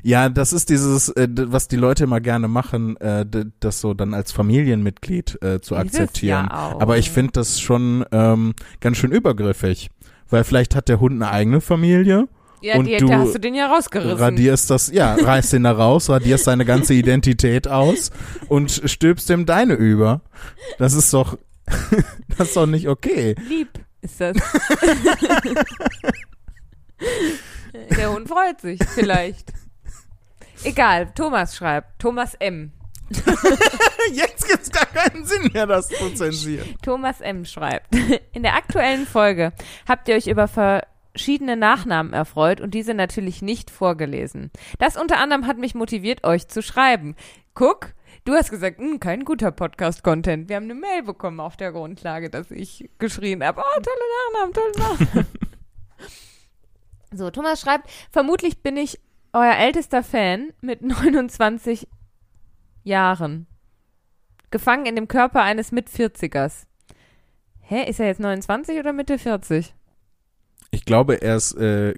Ja, das ist dieses, äh, was die Leute immer gerne machen, äh, das so dann als Familienmitglied äh, zu akzeptieren. Ja. Aber ich finde das schon ähm, ganz schön übergriffig. Weil vielleicht hat der Hund eine eigene Familie, ja, und die, du da hast du den ja rausgerissen. radierst das, ja, <laughs> reißt den da raus, radierst seine ganze Identität aus und stülpst ihm deine über. Das ist doch, <laughs> das ist doch nicht okay. Lieb ist das. <laughs> Der Hund freut sich, vielleicht. Egal, Thomas schreibt. Thomas M. <laughs> Jetzt gibt's gar keinen Sinn mehr, das zu zensieren. Thomas M. schreibt. <laughs> In der aktuellen Folge habt ihr euch über verschiedene Nachnamen erfreut und diese natürlich nicht vorgelesen. Das unter anderem hat mich motiviert, euch zu schreiben. Guck, du hast gesagt, "Hm, kein guter Podcast-Content. Wir haben eine Mail bekommen auf der Grundlage, dass ich geschrien habe, oh, tolle Nachnamen, tolle Nachnamen. <laughs> so, Thomas schreibt, vermutlich bin ich euer ältester Fan mit <laughs> 29 Jahren. Gefangen in dem Körper eines Mit-40ers. Hä, ist er jetzt 29 oder Mitte 40? Ich glaube, er ist, äh,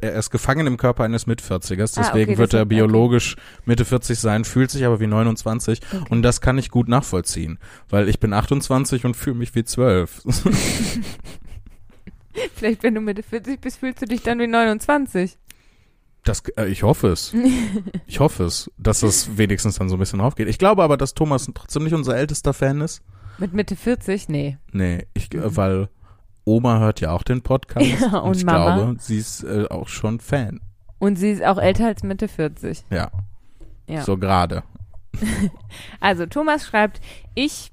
er ist gefangen im Körper eines Mit-40ers, Ah, deswegen okay, wird er biologisch Mitte 40 sein, fühlt sich aber wie 29 und das kann ich gut nachvollziehen, weil ich bin 28 und fühle mich wie 12. <laughs> Vielleicht, wenn du Mitte 40 bist, fühlst du dich dann wie 29. Das, äh, ich hoffe es. <laughs> Ich hoffe es, dass das wenigstens dann so ein bisschen aufgeht. Ich glaube aber, dass Thomas trotzdem nicht unser ältester Fan ist. Mit Mitte 40? Nee. Nee, ich, äh, weil Oma hört ja auch den Podcast <laughs> Ja, und ich Mama. glaube, sie ist äh, auch schon Fan. Und sie ist auch älter als Mitte 40. Ja, Ja. so gerade. <laughs> Also, Thomas schreibt, ich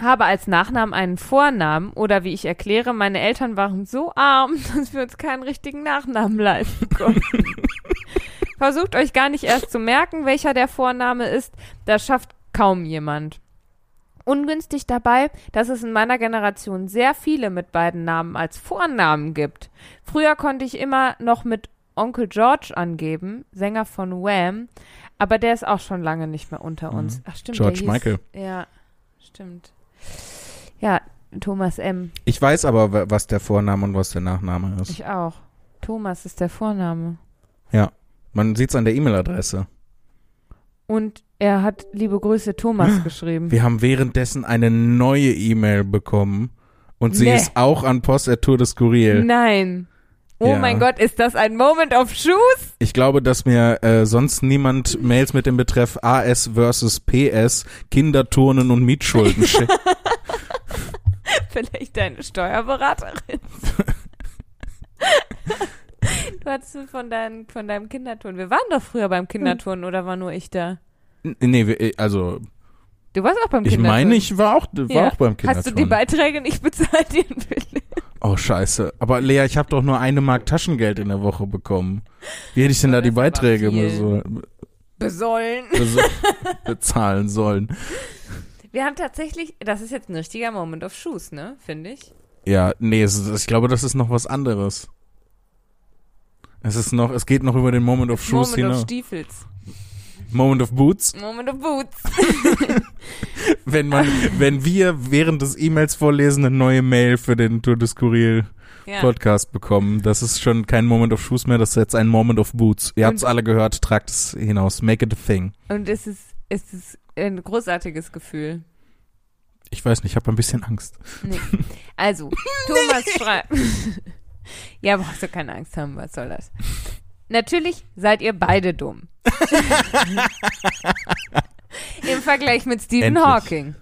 habe als Nachnamen einen Vornamen oder wie ich erkläre, meine Eltern waren so arm, <laughs> dass wir uns keinen richtigen Nachnamen leisten konnten. <laughs> Versucht euch gar nicht erst zu merken, welcher der Vorname ist. Das schafft kaum jemand. Ungünstig dabei, dass es in meiner Generation sehr viele mit beiden Namen als Vornamen gibt. Früher konnte ich immer noch mit Onkel George angeben, Sänger von Wham, aber der ist auch schon lange nicht mehr unter uns. Ach stimmt, George hieß, Michael. Ja, stimmt. Ja, Thomas M. Ich weiß aber, wa- was der Vorname und was der Nachname ist. Ich auch. Thomas ist der Vorname. Ja. Man sieht es an der E-Mail-Adresse. Und er hat liebe Grüße Thomas geschrieben. Wir haben währenddessen eine neue E-Mail bekommen und sie Nee. ist auch an Post Tour des Skurril. Nein. Oh Ja. mein Gott, ist das ein Moment of Shoes? Ich glaube, dass mir äh, sonst niemand Mails mit dem Betreff AS versus PS, Kinderturnen und Mietschulden <laughs> schickt. Vielleicht deine Steuerberaterin. <laughs> du hattest von, dein, von deinem Kinderturnen. Wir waren doch früher beim Kinderturnen oder war nur ich da? Nee, äh, also Du warst auch beim ich Kinderturnen. meine, ich war auch, war Ja. auch beim Hast du die Kinderturnen. Beiträge nicht bezahlt, die? Oh, scheiße. Aber Lea, ich habe doch nur eine Mark Taschengeld in der Woche bekommen. Wie hätte ich denn da die Beiträge Besollen. so <laughs> bezahlen sollen? Wir haben tatsächlich, das ist jetzt ein richtiger Moment of Shoes, ne? Finde ich. Ja, nee, es ich glaube, das ist noch was anderes. Es ist noch, es geht noch über den Moment of Shoes Moment of hinaus. Stiefels. Moment of Boots. Moment of Boots. <laughs> Wenn man, wenn wir während des E-Mails vorlesen eine neue Mail für den Tour de Skurril Ja. Podcast bekommen, das ist schon kein Moment of Shoes mehr, das ist jetzt ein Moment of Boots. Ihr habt's Und- alle gehört, tragt es hinaus. Make it a thing. Und es ist, es ist ein großartiges Gefühl. Ich weiß nicht, ich habe ein bisschen Angst. Nee. <laughs> Also, Thomas schreibt. <laughs> ja, brauchst du keine Angst haben, was soll das? Natürlich seid ihr beide dumm. <laughs> Im Vergleich mit Stephen Endlich. Hawking.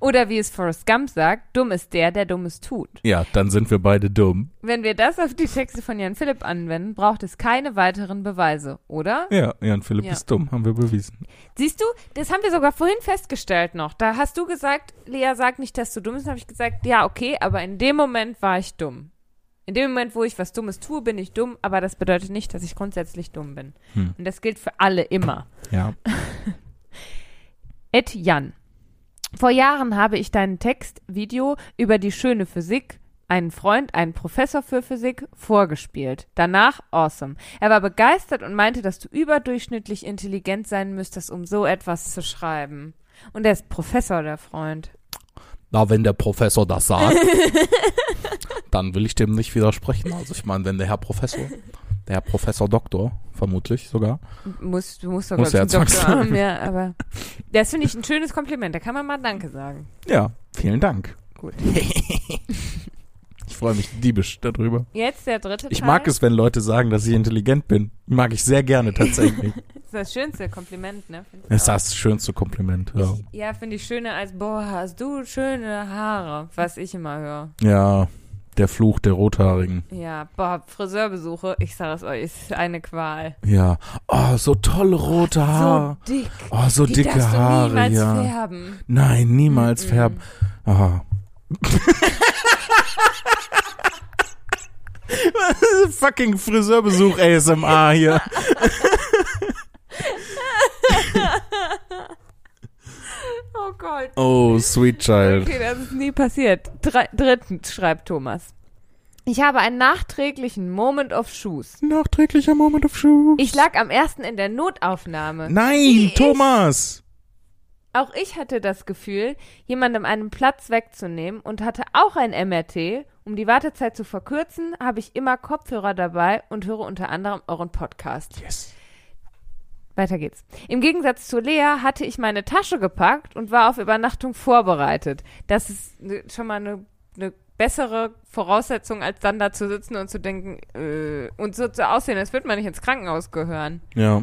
Oder wie es Forrest Gump sagt, dumm ist der, der Dummes tut. Ja, dann sind wir beide dumm. Wenn wir das auf die Texte von Jan Philipp anwenden, braucht es keine weiteren Beweise, oder? Ja, Jan Philipp Ja. ist dumm, haben wir bewiesen. Siehst du, das haben wir sogar vorhin festgestellt noch. Da hast du gesagt, Lea sagt nicht, dass du dumm bist. Habe ich gesagt, ja, okay, aber in dem Moment war ich dumm. In dem Moment, wo ich was Dummes tue, bin ich dumm, aber das bedeutet nicht, dass ich grundsätzlich dumm bin. Hm. Und das gilt für alle immer. Ja. <laughs> Ed Jan. Vor Jahren habe ich deinen Text, Video über die schöne Physik, einen Freund, einen Professor für Physik, vorgespielt. Danach awesome. Er war begeistert und meinte, dass du überdurchschnittlich intelligent sein müsstest, um so etwas zu schreiben. Und er ist Professor, der Freund. Na, wenn der Professor das sagt, <laughs> dann will ich dem nicht widersprechen. Also ich meine, wenn der Herr Professor, der Professor Doktor, vermutlich sogar. Muss, du musst doch Muss ich, einen Doktor haben, ja, aber das finde ich ein schönes Kompliment. Da kann man mal Danke sagen. Ja, vielen Dank. Gut. <laughs> Ich freue mich diebisch darüber. Jetzt der dritte Ich Teil. mag es, wenn Leute sagen, dass ich intelligent bin. Mag ich sehr gerne tatsächlich. <laughs> Das ist das schönste Kompliment, ne? Ich Das ist das schönste Kompliment. Ja, Ich, ja, finde ich schöner als, boah, hast du schöne Haare, was ich immer höre. ja der Fluch der Rothaarigen. Ja, boah, Friseurbesuche, ich sage es euch, ist eine Qual. Ja. Oh, so tolle rote Haare. So dick. Oh, so Die dicke Haare, niemals ja. färben. Nein, niemals Mm-mm. färben. Ah. <laughs> <laughs> Fucking Friseurbesuch ASMR hier. <laughs> Oh Gott. Oh, sweet child. Okay, das ist nie passiert. Drittens schreibt Thomas. Ich habe einen nachträglichen Moment of Shoes. Nachträglicher Moment of Shoes. Ich lag am ersten in der Notaufnahme. Nein, Wie ich. Thomas. Auch ich hatte das Gefühl, jemandem einen Platz wegzunehmen und hatte auch ein MRT. Um die Wartezeit zu verkürzen, habe ich immer Kopfhörer dabei und höre unter anderem euren Podcast. Yes. Weiter geht's. Im Gegensatz zu Lea hatte ich meine Tasche gepackt und war auf Übernachtung vorbereitet. Das ist ne, schon mal eine ne bessere Voraussetzung, als dann da zu sitzen und zu denken äh, und so zu aussehen, als würde man nicht ins Krankenhaus gehören. Ja.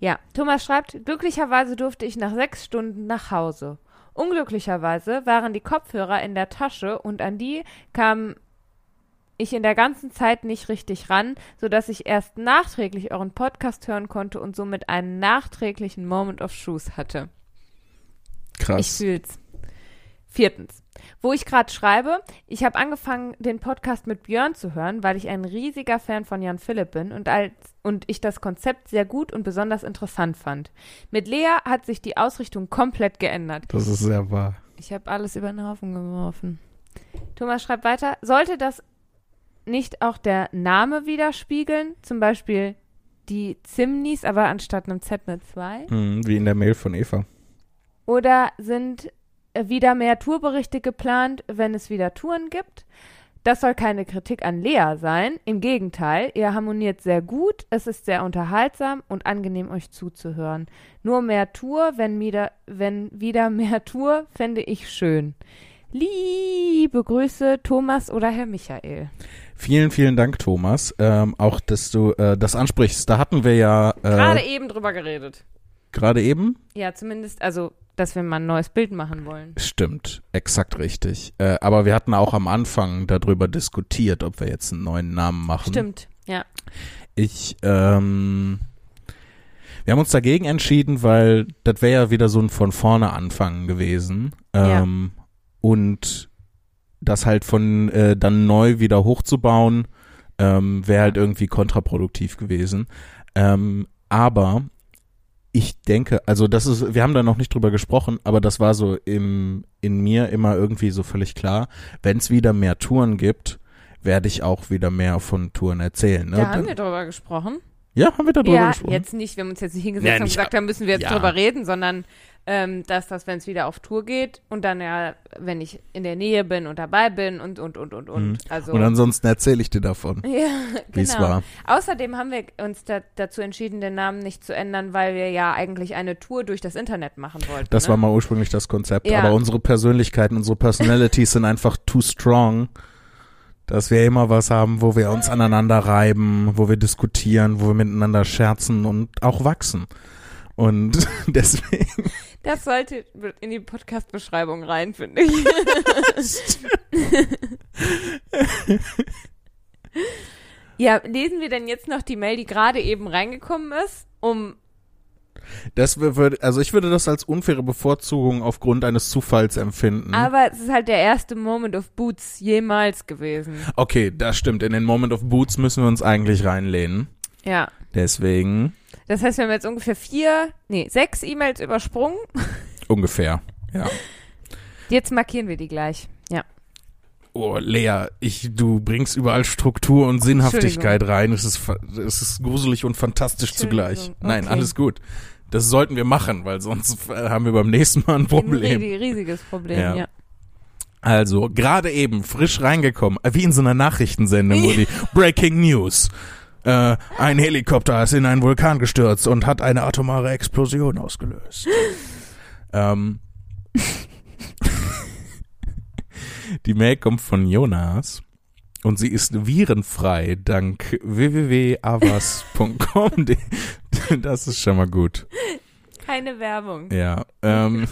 Ja, Thomas schreibt, glücklicherweise durfte ich nach sechs Stunden nach Hause. Unglücklicherweise waren die Kopfhörer in der Tasche und an die kam ich in der ganzen Zeit nicht richtig ran, sodass ich erst nachträglich euren Podcast hören konnte und somit einen nachträglichen Moment of Shoes hatte. Ich Krass. fühl's. Viertens, wo ich gerade schreibe, ich habe angefangen, den Podcast mit Björn zu hören, weil ich ein riesiger Fan von Jan Philipp bin und, als, und ich das Konzept sehr gut und besonders interessant fand. Mit Lea hat sich die Ausrichtung komplett geändert. Das ist sehr wahr. Ich habe alles über den Haufen geworfen. Thomas schreibt weiter, sollte das nicht auch der Name widerspiegeln? Zum Beispiel die Zimnis, aber anstatt einem Z eine 2? Hm, wie in der Mail von Eva. Oder sind äh, wieder mehr Tourberichte geplant, wenn es wieder Touren gibt? Das soll keine Kritik an Lea sein. Im Gegenteil, ihr harmoniert sehr gut, es ist sehr unterhaltsam und angenehm, euch zuzuhören. Nur mehr Tour, wenn wieder, wenn wieder mehr Tour, fände ich schön. Liebe Grüße, Thomas oder Herr Michael. Vielen, vielen Dank, Thomas. Ähm, auch, dass du äh, das ansprichst. Da hatten wir ja äh, Gerade eben drüber geredet. gerade eben. Ja, zumindest, also, dass wir mal ein neues Bild machen wollen. Stimmt, exakt richtig. Äh, aber wir hatten auch am Anfang darüber diskutiert, ob wir jetzt einen neuen Namen machen. Stimmt, ja. Ich, ähm, wir haben uns dagegen entschieden, weil das wäre ja wieder so ein von vorne anfangen gewesen. Ähm, Und das halt von äh, dann neu wieder hochzubauen, ähm, wäre halt irgendwie kontraproduktiv gewesen. Ähm, aber ich denke, also das ist, wir haben da noch nicht drüber gesprochen, aber das war so im, in mir immer irgendwie so völlig klar, wenn es wieder mehr Touren gibt, werde ich auch wieder mehr von Touren erzählen. Ne? Da haben Dann- wir drüber gesprochen. ja, haben wir darüber ja, gesprochen? jetzt nicht, wir haben uns jetzt nicht hingesetzt Ja, und gesagt, da müssen wir jetzt ja. drüber reden, sondern ähm, dass das, wenn es wieder auf Tour geht und dann ja, wenn ich in der Nähe bin und dabei bin und, und, und, und, und. Mhm. Also, Und ansonsten erzähle ich dir davon, <laughs> ja, wie es genau. war. Außerdem haben wir uns da, dazu entschieden, den Namen nicht zu ändern, weil wir ja eigentlich eine Tour durch das Internet machen wollten. Das ne? war mal ursprünglich das Konzept, Ja. aber unsere Persönlichkeiten, unsere Personalities sind einfach too strong, dass wir immer was haben, wo wir uns aneinander reiben, wo wir diskutieren, wo wir miteinander scherzen und auch wachsen. Und <laughs> deswegen, Das sollte in die Podcast-Beschreibung rein, finde ich. <laughs> ja, lesen wir denn jetzt noch die Mail, die gerade eben reingekommen ist, um das würde, also ich würde das als unfaire Bevorzugung aufgrund eines Zufalls empfinden. Aber es ist halt der erste Moment of Boots jemals gewesen. Okay, das stimmt. In den Moment of Boots müssen wir uns eigentlich reinlehnen. Ja. Deswegen Das heißt, wir haben jetzt ungefähr vier, nee, sechs E-Mails übersprungen. <laughs> ungefähr. Ja. Jetzt markieren wir die gleich. Ja. Oh, Lea, ich, du bringst überall Struktur und Sinnhaftigkeit rein. Es ist, es ist gruselig und fantastisch zugleich. Nein, okay. alles gut. Das sollten wir machen, weil sonst äh, haben wir beim nächsten Mal ein Ein Problem. ri- riesiges Problem, Ja. ja. Also, gerade eben frisch reingekommen, äh, wie in so einer Nachrichtensendung, wo <laughs> die Breaking News. Äh, ein Helikopter ist in einen Vulkan gestürzt und hat eine atomare Explosion ausgelöst. <laughs> ähm, die Mail kommt von Jonas und sie ist virenfrei dank www.avas.com. <laughs> das ist schon mal gut. Keine Werbung. Ja. Ähm,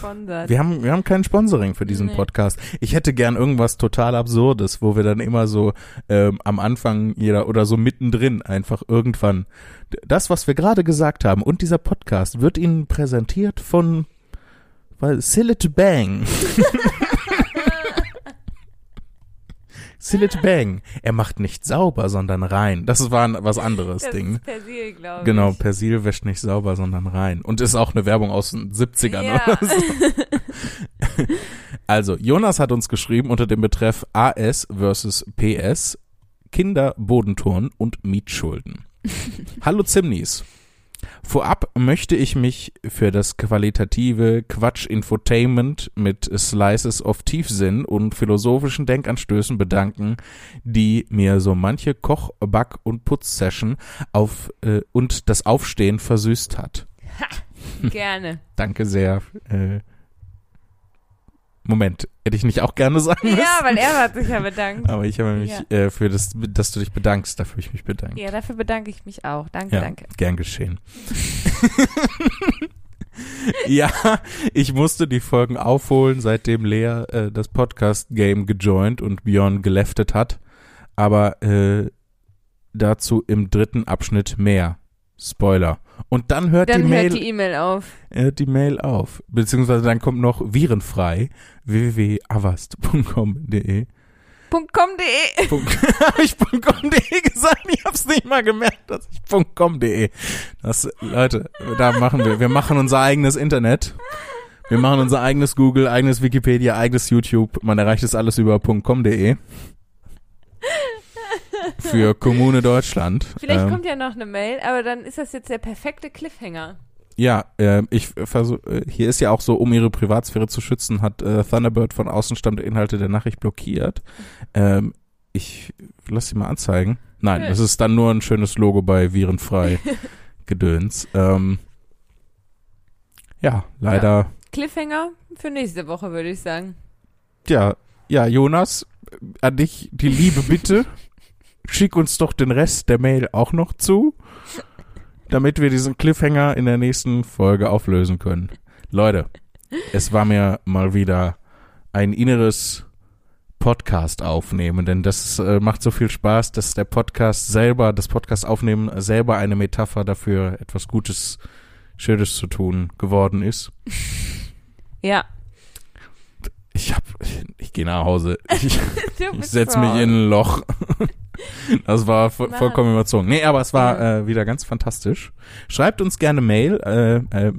wir haben, wir haben kein Sponsoring für diesen Nee. Podcast. Ich hätte gern irgendwas total Absurdes, wo wir dann immer so ähm, am Anfang jeder oder so mittendrin einfach irgendwann das, was wir gerade gesagt haben und dieser Podcast wird Ihnen präsentiert von Sillet Bang. <laughs> Sillet Bang. Er macht nicht sauber, sondern rein. Das war ein, was anderes das Ding. ist Persil, glaube Genau, ich. Persil wäscht nicht sauber, sondern rein. Und ist auch eine Werbung aus den 70ern Ja. oder so. <laughs> Also, Jonas hat uns geschrieben unter dem Betreff AS versus PS, Kinder, Bodenturnen und Mietschulden. <laughs> Hallo Zimnis. Vorab möchte ich mich für das qualitative Quatsch-Infotainment mit Slices of Tiefsinn und philosophischen Denkanstößen bedanken, die mir so manche Koch-, Back- und Putzsession auf äh, und das Aufstehen versüßt hat. Gerne. <laughs> Danke sehr. Äh, Moment, hätte ich nicht auch gerne sagen müssen? Ja, weil er hat sich ja bedankt. Aber ich habe mich äh, für das, dass du dich bedankst, dafür ich mich bedankt. Ja, dafür bedanke ich mich auch. Danke, Ja, danke. gern geschehen. <laughs> ja, ich musste die Folgen aufholen, seitdem Lea äh, das Podcast-Game gejoint und Björn geleftet hat. Aber äh, dazu im dritten Abschnitt mehr. Spoiler. Und dann hört Dann die Mail hört die E-Mail auf. hört die Mail auf. Beziehungsweise dann kommt noch virenfrei www.avast.com.de .com.de. Habe ich .com.de gesagt? Ich hab's nicht mal gemerkt, dass ich .com.de. Das, Leute, da machen wir, wir machen unser eigenes Internet. Wir machen unser eigenes Google, eigenes Wikipedia, eigenes YouTube. Man erreicht das alles über .com.de. Für Kommune Deutschland. Vielleicht Ähm, kommt ja noch eine Mail, aber dann ist das jetzt der perfekte Cliffhanger. Ja, äh, ich versuche, hier ist ja auch so, um ihre Privatsphäre zu schützen, hat äh, Thunderbird von außen stammende Inhalte der Nachricht blockiert. Ähm, ich lass sie mal anzeigen. Nein, es ist dann nur ein schönes Logo bei Virenfrei <laughs> Gedöns. Ähm, ja, leider. Cliffhanger für nächste Woche, würde ich sagen. Ja. ja, Jonas, äh, an dich die liebe Bitte. <laughs> Schick uns doch den Rest der Mail auch noch zu, damit wir diesen Cliffhanger in der nächsten Folge auflösen können. Leute, es war mir mal wieder ein inneres Podcast aufnehmen, denn das äh, macht so viel Spaß, dass der Podcast selber, das Podcast aufnehmen selber eine Metapher dafür, etwas Gutes, Schönes zu tun geworden ist. Ja. Ich hab, ich, ich gehe nach Hause. Ich, <laughs> ich bist setz mich in ein Loch. <laughs> Das war vo Mann. vollkommen überzogen. Nee, aber es war äh, wieder ganz fantastisch. Schreibt uns gerne Mail, äh, äh,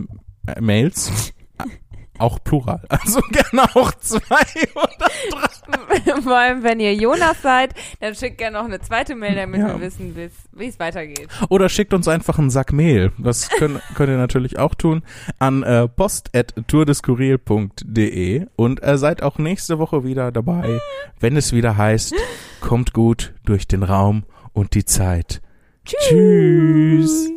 Mails. Auch plural. <laughs> Also gerne auch zwei oder drei. Vor allem, wenn ihr Jonas seid, dann schickt gerne noch eine zweite Mail, damit Ja. wir wissen, wie es weitergeht. Oder schickt uns einfach einen Sack Mehl. Das könnt, <laughs> könnt ihr natürlich auch tun. An äh, post.tourdeskurril.de und äh, seid auch nächste Woche wieder dabei, wenn es wieder heißt, kommt gut durch den Raum und die Zeit. Tschüss.